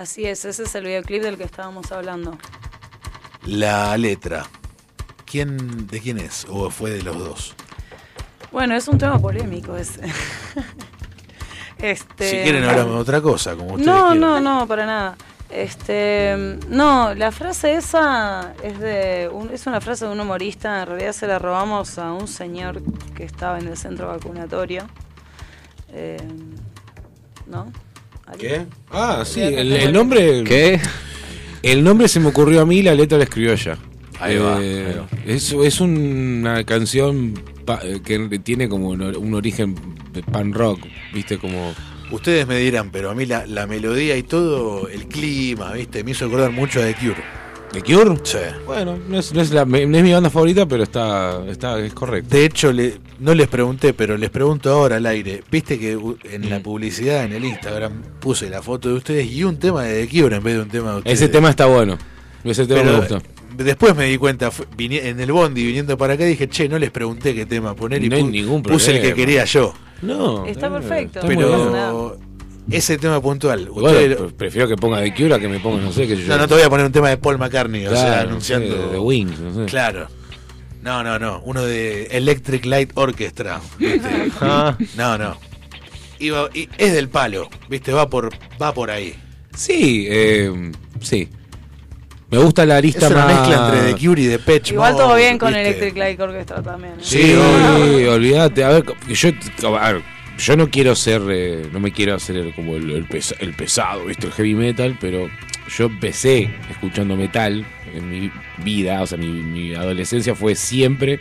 Así es, ese es el videoclip del que estábamos hablando. La letra. ¿Quién, ¿De quién es? ¿O fue de los dos? Bueno, es un tema polémico ese. este, Si quieren hablamos de otra cosa, como ustedes No, no, no, para nada. Este, no, la frase esa es de un- es una frase de un humorista. En realidad se la robamos a un señor que estaba en el centro vacunatorio. Eh, ¿No? ¿Qué? Ah, sí, el, el nombre. ¿Qué? El nombre se me ocurrió a mí, la letra la escribió ella. Ahí va, Eh, ahí va. Es, es una canción pa- eh, que tiene como un, or- un origen de pan rock, ¿viste? Como. Ustedes me dirán, pero a mí la, la melodía y todo, el clima, ¿viste? Me hizo acordar mucho a The Cure. ¿De Cure? Sí. Bueno, no es, no es la- no es mi banda favorita, pero está, está es correcto. De hecho, le- no les pregunté, pero les pregunto ahora al aire. Viste que en Mm. la publicidad, en el Instagram, puse la foto de ustedes y un tema de The Cure en vez de un tema de ustedes. Ese tema está bueno. Ese tema Pero, me gustó. Después me di cuenta, en el bondi viniendo para acá, dije, che, no les pregunté qué tema poner y No hay pu- ningún puse el que quería yo. No. Está perfecto. está. Pero ese tema puntual, Bueno, prefiero que ponga de Cure a que me ponga, no sé, que yo. no, no te voy a poner un tema de Paul McCartney, o sea, anunciando. no sé, de Wings, no sé. Claro. No, no, no. Uno de Electric Light Orchestra. ¿viste? Ah. no, no. Y es del palo, ¿viste? Va por, va por ahí. Sí, eh, sí. Me gusta la arista Es una más. mezcla entre The Cure y The Pitch Igual todo bien con ¿viste? Electric Light Orchestra también. ¿eh? Sí, obvio, olvídate. A ver, que yo, a ver, yo no quiero ser, eh, no me quiero hacer como el, el pesa- el pesado, ¿viste? El heavy metal, pero yo empecé escuchando metal en mi vida, o sea, mi, mi adolescencia fue siempre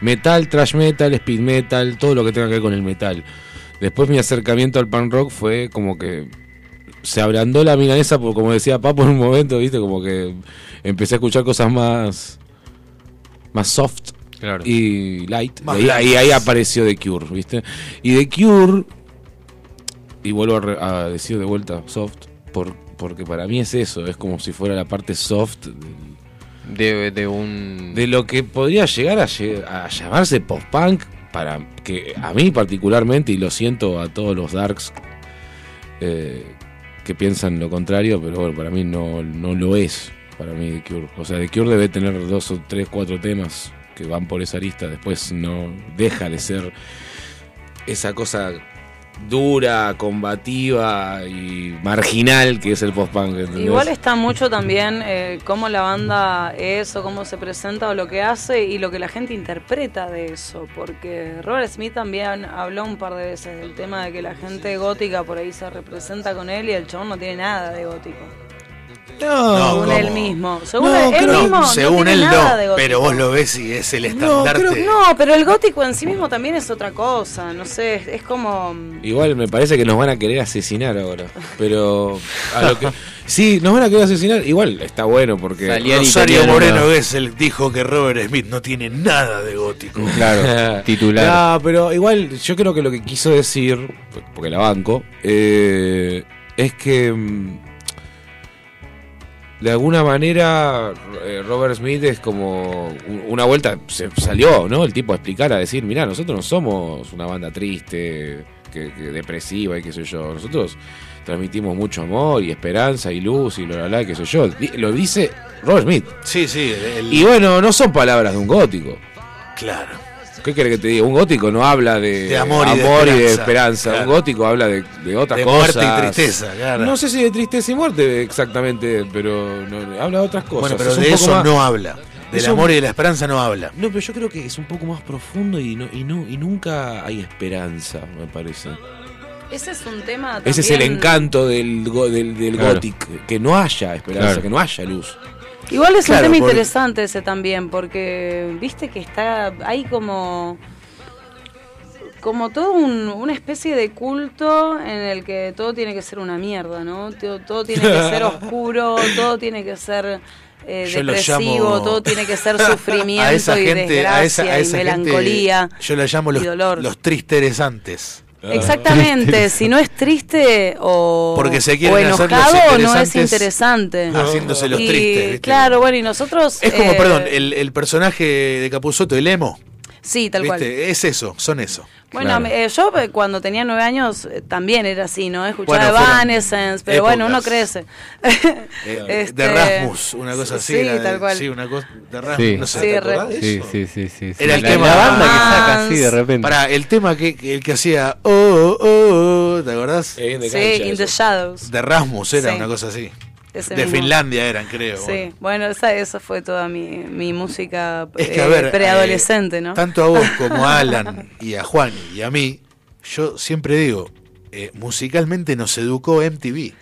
metal, thrash metal, speed metal, todo lo que tenga que ver con el metal. Después mi acercamiento al punk rock fue como que se ablandó la milanesa, por, como decía Papo en un momento, ¿viste? Como que empecé a escuchar cosas más más soft Claro. y light. Más y, ahí, apareció The Cure, ¿viste? Y The Cure, y vuelvo a, re- a decir de vuelta soft, por, porque para mí es eso, es como si fuera la parte soft del- De, de un. de lo que podría llegar a, a llamarse post-punk, para que a mí particularmente, y lo siento a todos los darks eh, que piensan lo contrario, pero bueno, para mí no, no lo es, para mí The Cure. O sea, The Cure debe tener dos o tres, cuatro temas que van por esa lista, después no deja de ser esa cosa dura, combativa y marginal que es el post-punk. Igual está mucho también eh, cómo la banda es o cómo se presenta o lo que hace y lo que la gente interpreta de eso. Porque Robert Smith también habló un par de veces del tema de que la gente gótica por ahí se representa con él y el chabón no tiene nada de gótico. No, según ¿cómo? él mismo. Según No, él, él mismo. no según él nada de no, gótico. pero vos lo ves y es el No, estandarte. creo- no, pero el gótico en sí mismo también es otra cosa. No sé, es, es como. Igual me parece que nos van a querer asesinar ahora. Pero a lo que. Sí, nos van a querer asesinar. Igual está bueno porque. Salieri Rosario Moreno Gessel dijo que Robert Smith no tiene nada de gótico. Claro, Titular. No, pero igual yo creo que lo que quiso decir, porque la banco, eh, es que mm, de alguna manera eh, Robert Smith es como un- una vuelta, se salió, ¿no? El tipo a explicar, a decir, mira, nosotros no somos una banda triste, que, que depresiva y qué sé yo, nosotros transmitimos mucho amor y esperanza y luz y lo la, la, qué sé yo. Lo dice Robert Smith. Sí, sí. el- Y bueno, no son palabras de un gótico. Claro. ¿Qué querés que te diga? Un gótico no habla de, De amor y de de esperanza, claro. Un gótico habla de, de otras De cosas. muerte y tristeza, claro. No sé si de tristeza y muerte exactamente, pero no, habla de otras cosas. Bueno, pero Es de eso más- no habla. Del es un- amor y de la esperanza no habla. No, pero yo creo que es un poco más profundo y no y no y nunca hay esperanza, me parece. Ese es un tema. Ese es el encanto del, go- del, del Claro. gothic, que no haya esperanza, Claro. que no haya luz. Igual es Claro, un tema porque- interesante ese también, porque viste que está. Hay como. Como todo un- una especie de culto en el que todo tiene que ser una mierda, ¿no? Todo, todo tiene que ser oscuro, todo tiene que ser eh, Yo depresivo, llamo- todo tiene que ser sufrimiento a esa y gente, desgracia a esa, a y gente, melancolía. yo la llamo y los, dolor. los tristeresantes. Exactamente, si no es triste o, Porque se o hacer los enojado no es interesante. haciéndose los Y, tristes, ¿viste? Claro, bueno, y nosotros... Es como, eh, perdón, el, el personaje de Capuzoto, el emo. Sí, tal cual. ¿viste? Es eso, son eso. Bueno, eh, yo eh, cuando tenía nueve años eh, también era así, ¿no? Escuchaba Bueno, Evanescence, pero bueno, uno épocas. crece. Eh, Este, de Rasmus, una cosa así. sí, era tal cual. Sí, una cosa de Rasmus. Sí. No sé, Sí, ¿te re- Sí, eso? sí, sí, sí. sí. Era el la, tema la banda que saca así de repente. Para el tema que, que el que hacía oh, oh, oh, ¿te acordás? sí, In the Shadows. De Rasmus era Sí. una cosa así. De mismo. Finlandia eran, creo. Sí, bueno. bueno, esa, esa fue toda mi, mi música Es que, eh, a ver, preadolescente, eh, ¿no? Tanto a vos como a Alan y a Juan y a mí, yo siempre digo, eh, musicalmente nos educó MTV.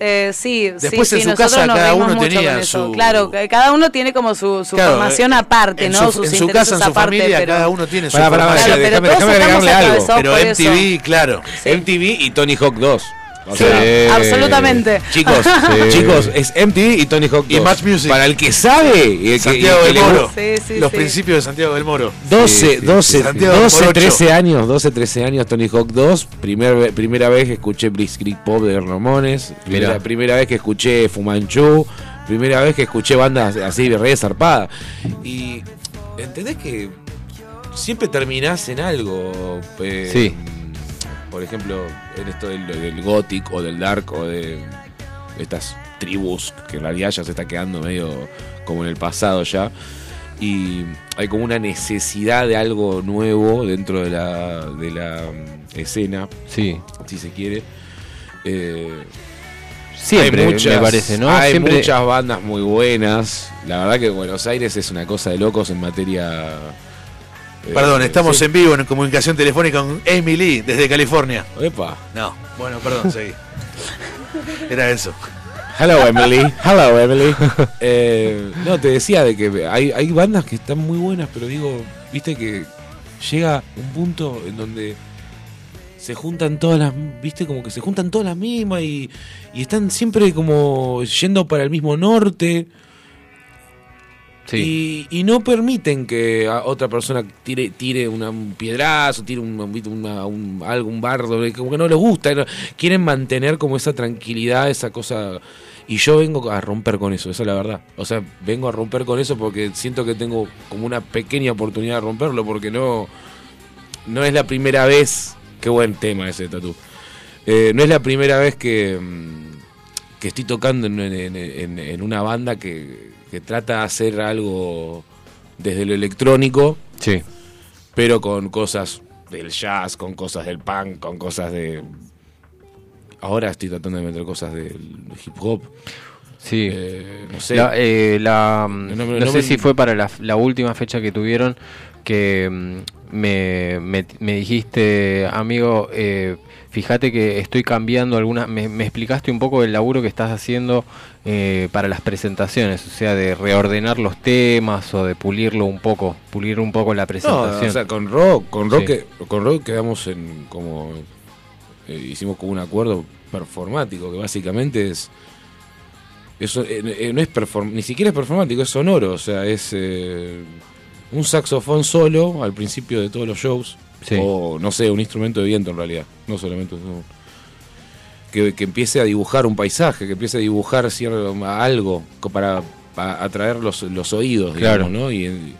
Eh, sí, Después sí, en sí, su casa cada uno tenía su- Claro, cada uno tiene como su, su Claro, formación eh, aparte, en ¿no? su- Sus en su casa, en su aparte, familia, pero... cada uno tiene su pará, pará, formación. Claro, pero déjame, déjame agregarle algo. Pero MTV, eso. claro. MTV y Tony Hawk 2. O Sí, sea, absolutamente. Chicos, Sí. chicos, es MTV y Tony Hawk 2. Y Match Music. Para el que sabe y el que, Santiago y el del que Moro. Sí, sí, Los sí. principios de Santiago del Moro. 12, Sí, sí, 12, Santiago del 12 Morocho. 13 años, 12, 13 años Tony Hawk 2. Primer, primera vez que escuché Blitzkrieg Pop de Ramones. Primera, primera vez que escuché Fumanchu. Primera vez que escuché bandas así de re zarpada. Y entendés que siempre terminás en algo. eh, Sí. Por ejemplo, en esto del, del gothic o del dark o de estas tribus que en realidad ya se está quedando medio como en el pasado ya. Y hay como una necesidad de algo nuevo dentro de la, de la mm, escena, Sí. si se quiere. Eh, Siempre, hay muchas, me parece, ¿no? Hay Siempre- muchas bandas muy buenas. La verdad que Buenos Aires es una cosa de locos en materia. Eh, Perdón, estamos sí. en vivo en comunicación telefónica con Lee desde California. Epa. No, bueno, perdón, seguí. Era eso. Hello Emily, hello Emily. Eh, no, te decía de que hay, hay bandas que están muy buenas, pero digo, viste que llega un punto en donde se juntan todas las, viste, como que se juntan todas las mismas y, y están siempre como yendo para el mismo norte. Y, y no permiten que otra persona tire, tire un piedrazo, tire un, una- un- algo, un bardo, como que no les gusta. quieren mantener como esa tranquilidad, esa cosa. Y yo vengo a romper con eso, esa es la verdad. O sea, vengo a romper con eso porque siento que tengo como una pequeña oportunidad de romperlo, porque no, no es la primera vez. Qué buen tema ese tatú. Eh, no es la primera vez que, mm, que estoy tocando en una banda que, que trata de hacer algo desde lo electrónico, Sí. pero con cosas del jazz, con cosas del punk, con cosas de... Ahora estoy tratando de meter cosas del hip hop. Sí. Eh, no sé. La, eh, la, mm, No, no, no, no sé me- si fue para la, la última fecha que tuvieron que mm, me, me- me dijiste, amigo, eh, fíjate que estoy cambiando algunas... Me, me explicaste un poco el laburo que estás haciendo eh, para las presentaciones, o sea, de reordenar los temas o de pulirlo un poco, pulir un poco la No, presentación. o sea, con rock, con rock, Sí. que- con rock quedamos en como eh, hicimos como un acuerdo performático que básicamente es eso eh, eh, no es perform- ni siquiera es performático, es sonoro, o sea, es eh, un saxofón solo al principio de todos los shows Sí. o no sé, un instrumento de viento en realidad, no solamente un- que, que empiece a dibujar un paisaje, que empiece a dibujar cierto, algo para, para atraer los, los oídos, Claro. digamos, ¿no? Y,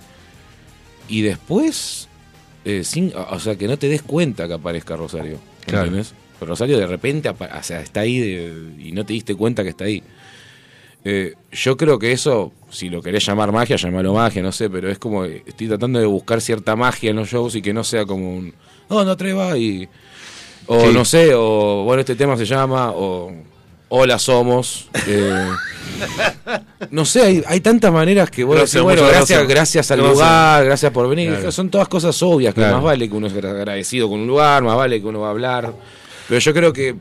y después, eh, sin, o sea, que no te des cuenta que aparezca Rosario. Claro. Rosario de repente o sea, está ahí de- y no te diste cuenta que está ahí. Eh, yo creo que eso, si lo querés llamar magia, llamarlo magia, no sé, pero es como estoy tratando de buscar cierta magia en los shows y que no sea como un, no, no atreva y... O Sí. no sé, o bueno, este tema se llama, o Hola Somos. eh, no sé, hay, hay tantas maneras que vos Gracias, decís, bueno, gracias, gracias. gracias al Gracias. lugar, gracias por venir. Claro. Son todas cosas obvias, que Claro. más vale que uno es agradecido con un lugar, más vale que uno va a hablar. Pero yo creo que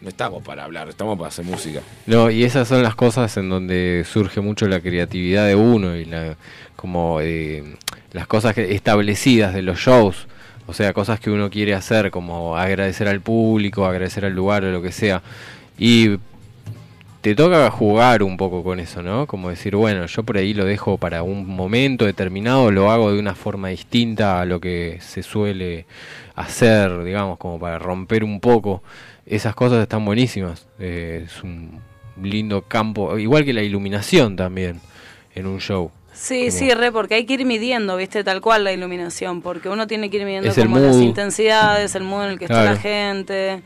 no estamos para hablar, estamos para hacer música. No, y esas son las cosas en donde surge mucho la creatividad de uno y la, como eh, las cosas establecidas de los shows. O sea, cosas que uno quiere hacer, como agradecer al público, agradecer al lugar o lo que sea. Y te toca jugar un poco con eso, ¿no? Como decir, bueno, yo por ahí lo dejo para un momento determinado, lo hago de una forma distinta a lo que se suele hacer, digamos, como para romper un poco. Esas cosas están buenísimas. Eh, es un lindo campo, igual que la iluminación también en un show. Sí, sí, re, porque hay que ir midiendo, viste, tal cual la iluminación, porque uno tiene que ir midiendo como las intensidades, el mood en el que está la gente.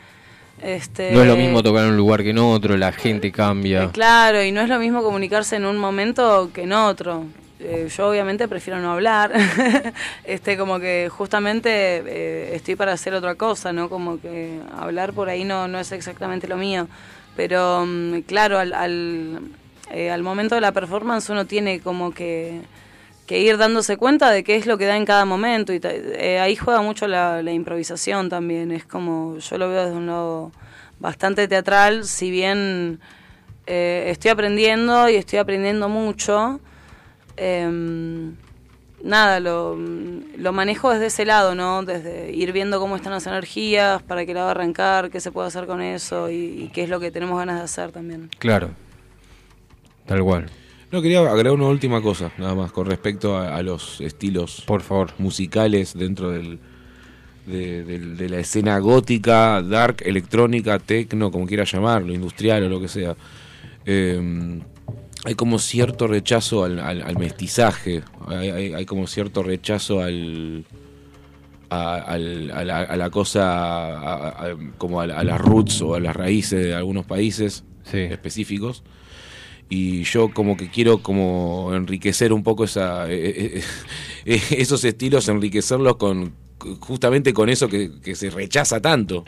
Este, No es lo mismo tocar en un lugar que en otro, la gente cambia. Eh, Claro, y no es lo mismo comunicarse en un momento que en otro. Eh, yo obviamente prefiero no hablar, este como que justamente eh, estoy para hacer otra cosa, ¿no? Como que hablar por ahí no, no es exactamente lo mío. Pero mm, claro, al, al, eh, al momento de la performance uno tiene como que, que ir dándose cuenta de qué es lo que da en cada momento. Y ahí juega mucho la, la improvisación también. Es como, yo lo veo desde un lado bastante teatral, si bien eh, estoy aprendiendo y estoy aprendiendo mucho. Em, nada, lo, lo manejo desde ese lado, ¿no? Desde ir viendo cómo están las energías, para qué lado arrancar, qué se puede hacer con eso y, y qué es lo que tenemos ganas de hacer también. Claro. Tal cual. No, quería agregar una última cosa, nada más, con respecto a, a los estilos Por favor. musicales dentro del, de, la escena gótica, dark, electrónica, techno, como quiera llamarlo, industrial o lo que sea. Eh, hay como cierto rechazo al, al- al mestizaje, hay, hay- hay como cierto rechazo al... A, al- a la, a la cosa, a- como a, la- a las roots o a las raíces de algunos países específicos. Y yo como que quiero como enriquecer un poco esa eh, eh, eh, esos estilos enriquecerlos con justamente con eso que, que se rechaza tanto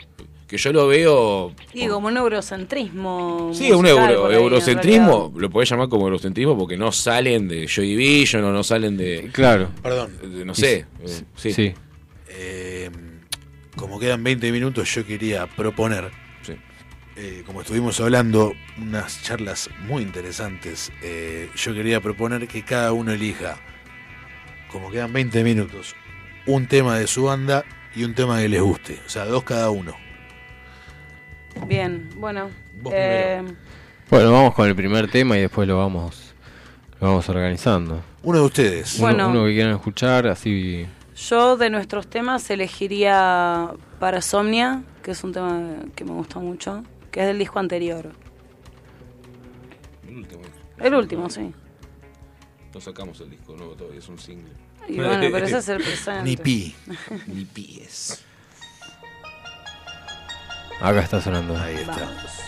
que yo lo veo Y como un eurocentrismo. sí un euro, ahí, eurocentrismo lo podés llamar como eurocentrismo porque no salen de Joy Division o no salen de Claro. Perdón. de- no sé eh, sí. Sí. Eh, como quedan 20 minutos, yo quería proponer, eh, como estuvimos hablando, unas charlas muy interesantes, eh, yo quería proponer que cada uno elija, como quedan 20 minutos, un tema de su banda y un tema que les guste. O sea, dos cada uno. Bien, bueno. Eh, Bueno, vamos con el primer tema y después lo vamos lo vamos organizando. Uno de ustedes. Uno, Bueno. uno que quieran escuchar, así. Yo de nuestros temas elegiría Parasomnia, que es un tema que me gusta mucho, que es del disco anterior. El último. El último, sí. no sacamos el disco nuevo todavía es un single Y bueno, pero ese es el presente. Ni pi. ni pies Acá está sonando. Ahí está. Thank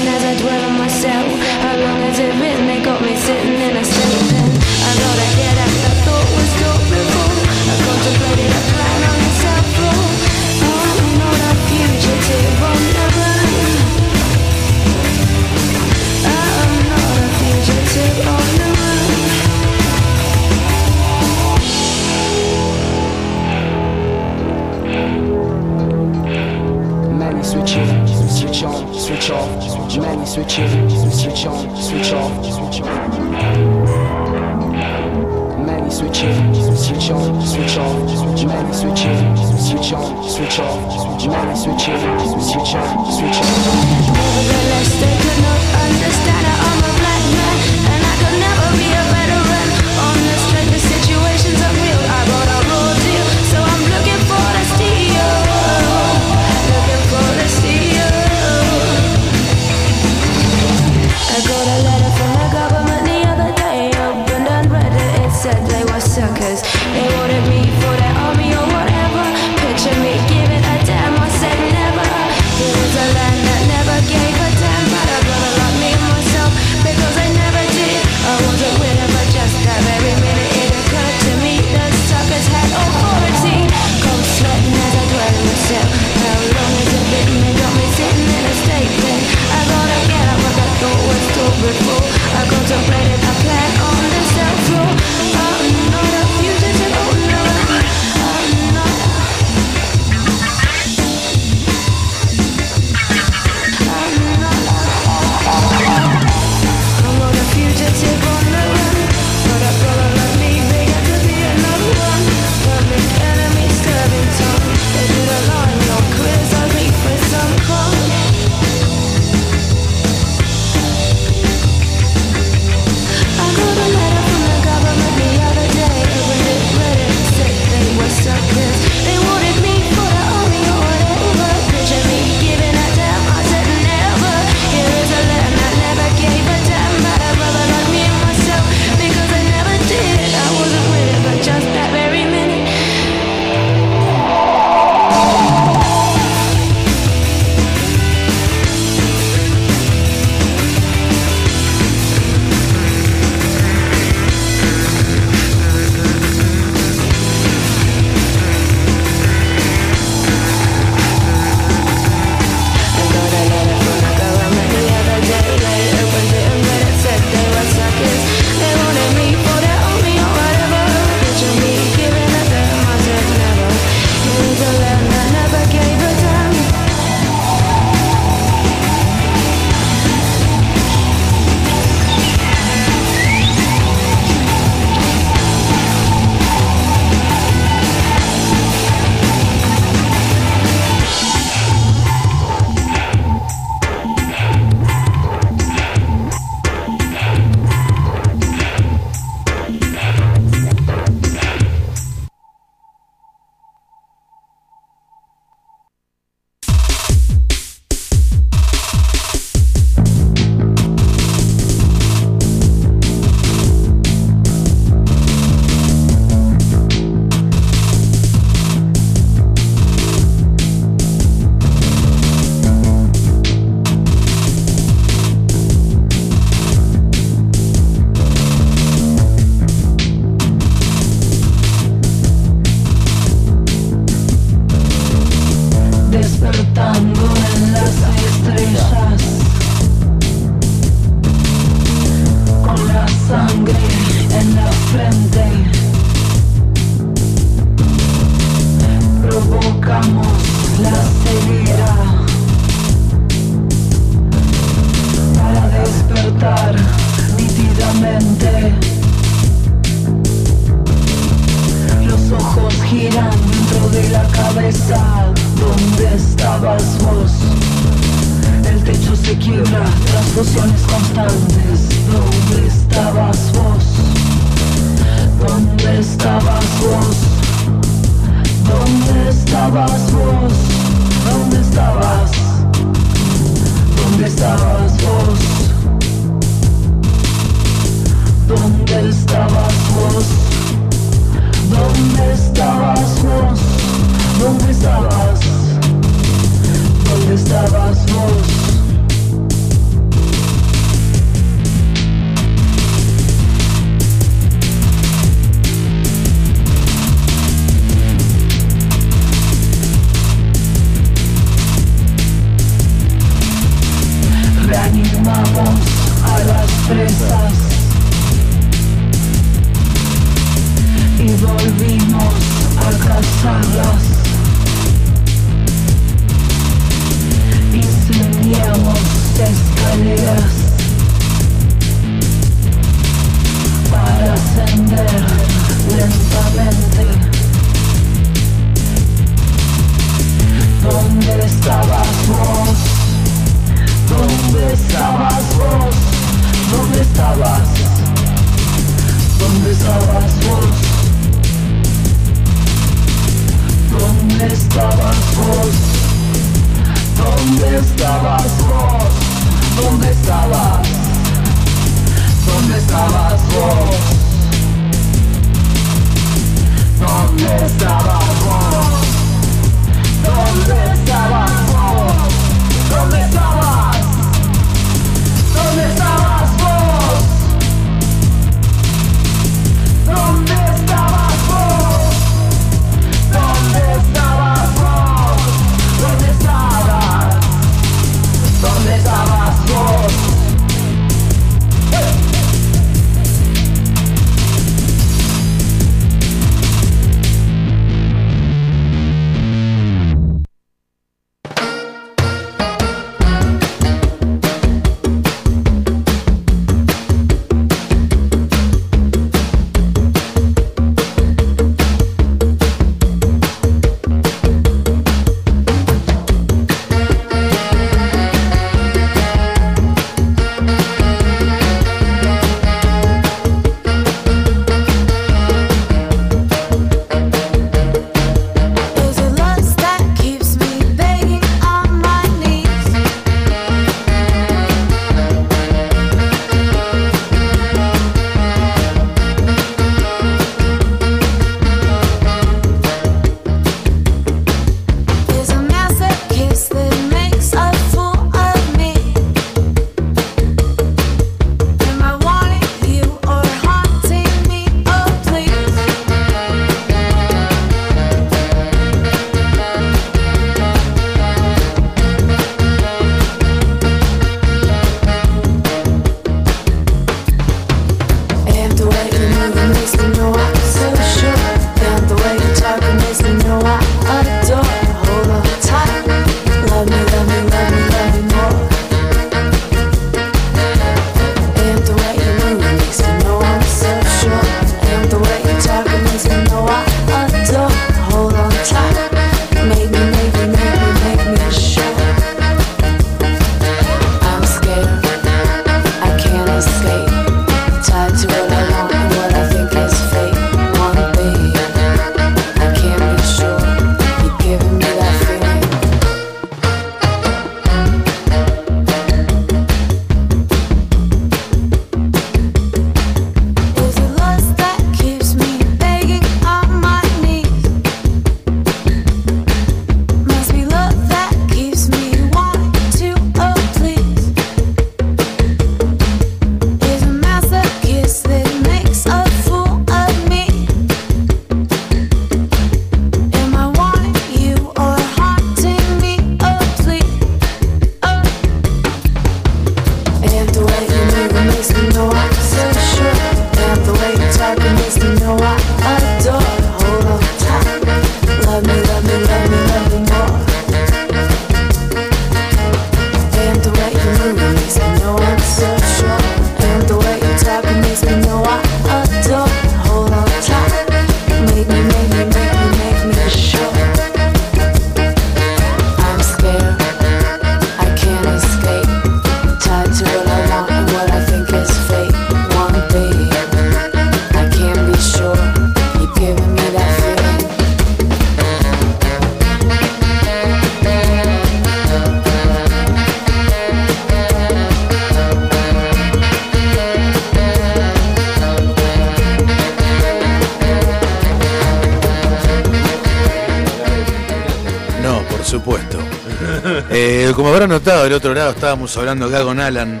estábamos hablando acá con Alan,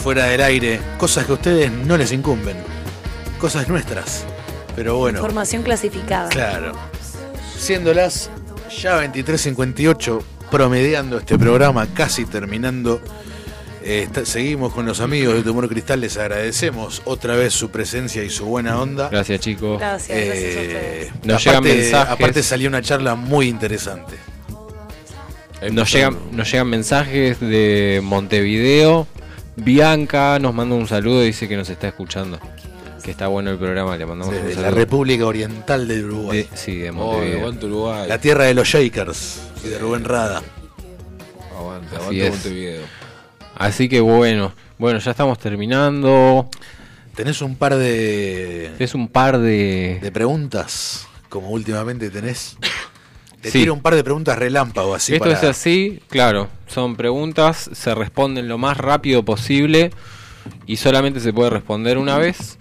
fuera del aire, cosas que a ustedes no les incumben, cosas nuestras. Pero bueno, Información clasificada. claro. Siendo las ya 23.58, promediando este programa, casi terminando. eh, está- seguimos con los amigos de Tumor Cristal, les agradecemos otra vez su presencia y su buena onda. Gracias, chicos. Gracias, gracias a ustedes. Nos llegan aparte, mensajes. aparte salió una charla muy interesante. Nos llegan, nos llegan mensajes de Montevideo. Bianca nos manda un saludo y dice que nos está escuchando. Que está bueno el programa, le mandamos un Desde saludo. la República Oriental del Uruguay. De- sí, de Oh, Montevideo. aguante Uruguay. La tierra de los Shakers y de Rubén Rada. Aguante, Así aguante. Montevideo. Así que bueno, bueno, ya estamos terminando. ¿Tenés un par de, Es un par de... de preguntas? Como últimamente tenés. Te Sí. tiro un par de preguntas relámpago así Esto para- es así, claro, son preguntas, se responden lo más rápido posible y solamente se puede responder una vez.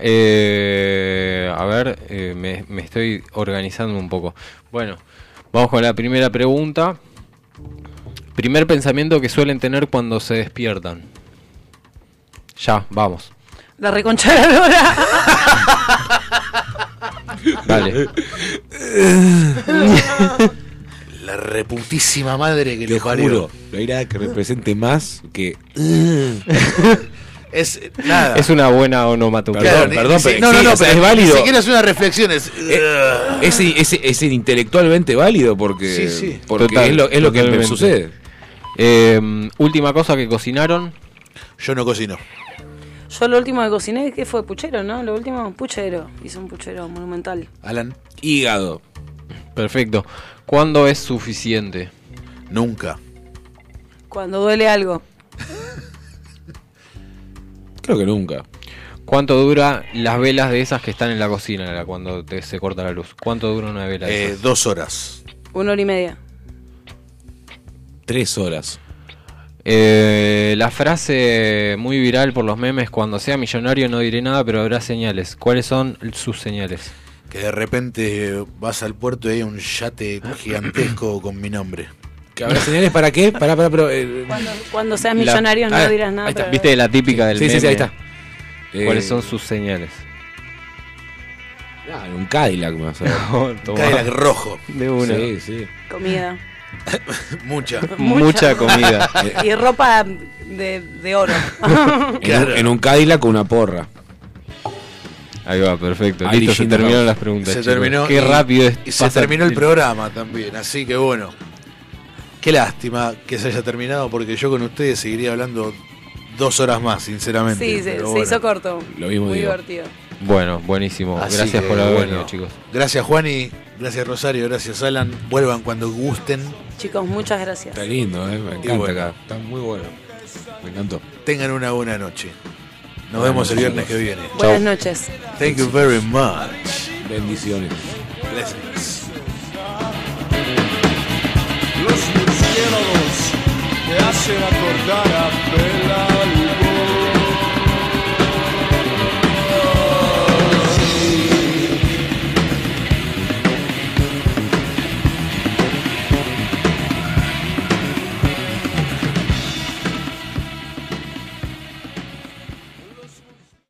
Eh, a ver, eh, me, me estoy organizando un poco. Bueno, vamos con la primera pregunta. Primer pensamiento que suelen tener cuando se despiertan. Ya, vamos. La reconcha de la lora. Dale. La reputísima madre que Te lo parió. juro, no hay nada que represente más que. Es nada. Es una buena onomatopeya. Perdón, ni- perdón, ni no, no, sí, no, o sea, pero es válido. Ni siquiera es una reflexión, es. Es, es, es- es intelectualmente válido porque, Sí, sí. porque Total, es lo, es lo que totalmente. sucede. Eh, última cosa que cocinaron. Yo no cocino. Yo lo último que cociné, ¿qué fue? Puchero, ¿no? Lo último, puchero. Hice un puchero monumental. Alan, Hígado. Perfecto. ¿Cuándo es suficiente? nunca. Cuando duele algo. Creo que nunca. ¿Cuánto dura las velas de esas que están en la cocina cuando te- se corta la luz? ¿Cuánto dura una vela de Eh, esas? dos horas. Una hora y media. Tres horas. Eh, la frase muy viral por los memes, cuando sea millonario no diré nada, pero habrá señales. ¿Cuáles son sus señales? Que de repente vas al puerto y hay un yate gigantesco con mi nombre. ¿Que habrá señales para qué? Para, para, pero. eh, Cuando, cuando seas La- millonario no ah, dirás nada. ahí está, pero- ¿Viste la típica del sí, meme? sí, sí, ahí está. Eh, ¿Cuáles son sus señales? ah, un Cadillac más. Toma. Cadillac rojo. De una. Sí, sí. Comida. Mucha. Mucha comida. y ropa de, de oro. En, Claro. un, en un Cadillac con una porra. Ahí va, perfecto. Listo, se terminaron las preguntas. Se chicos. terminó. Qué y- rápido es. Y se terminó el programa también. Así que bueno. Qué lástima que se haya terminado porque yo con ustedes seguiría hablando dos horas más, sinceramente. sí, se, bueno. hizo corto. Lo mismo Muy digo. divertido. Bueno, buenísimo. Así Gracias que, por haber bueno, venido, chicos. Gracias Juani, gracias Rosario, gracias Alan. Vuelvan cuando gusten. Chicos, muchas gracias. Está lindo, ¿eh? Me encanta bueno. acá. Está muy bueno. Me encantó. Tengan una buena noche. Nos Buenas vemos el viernes que viene. Buenas noches. Thank you very much. Bendiciones. Blessings. Los murciélagos te hacen acordar a Bella.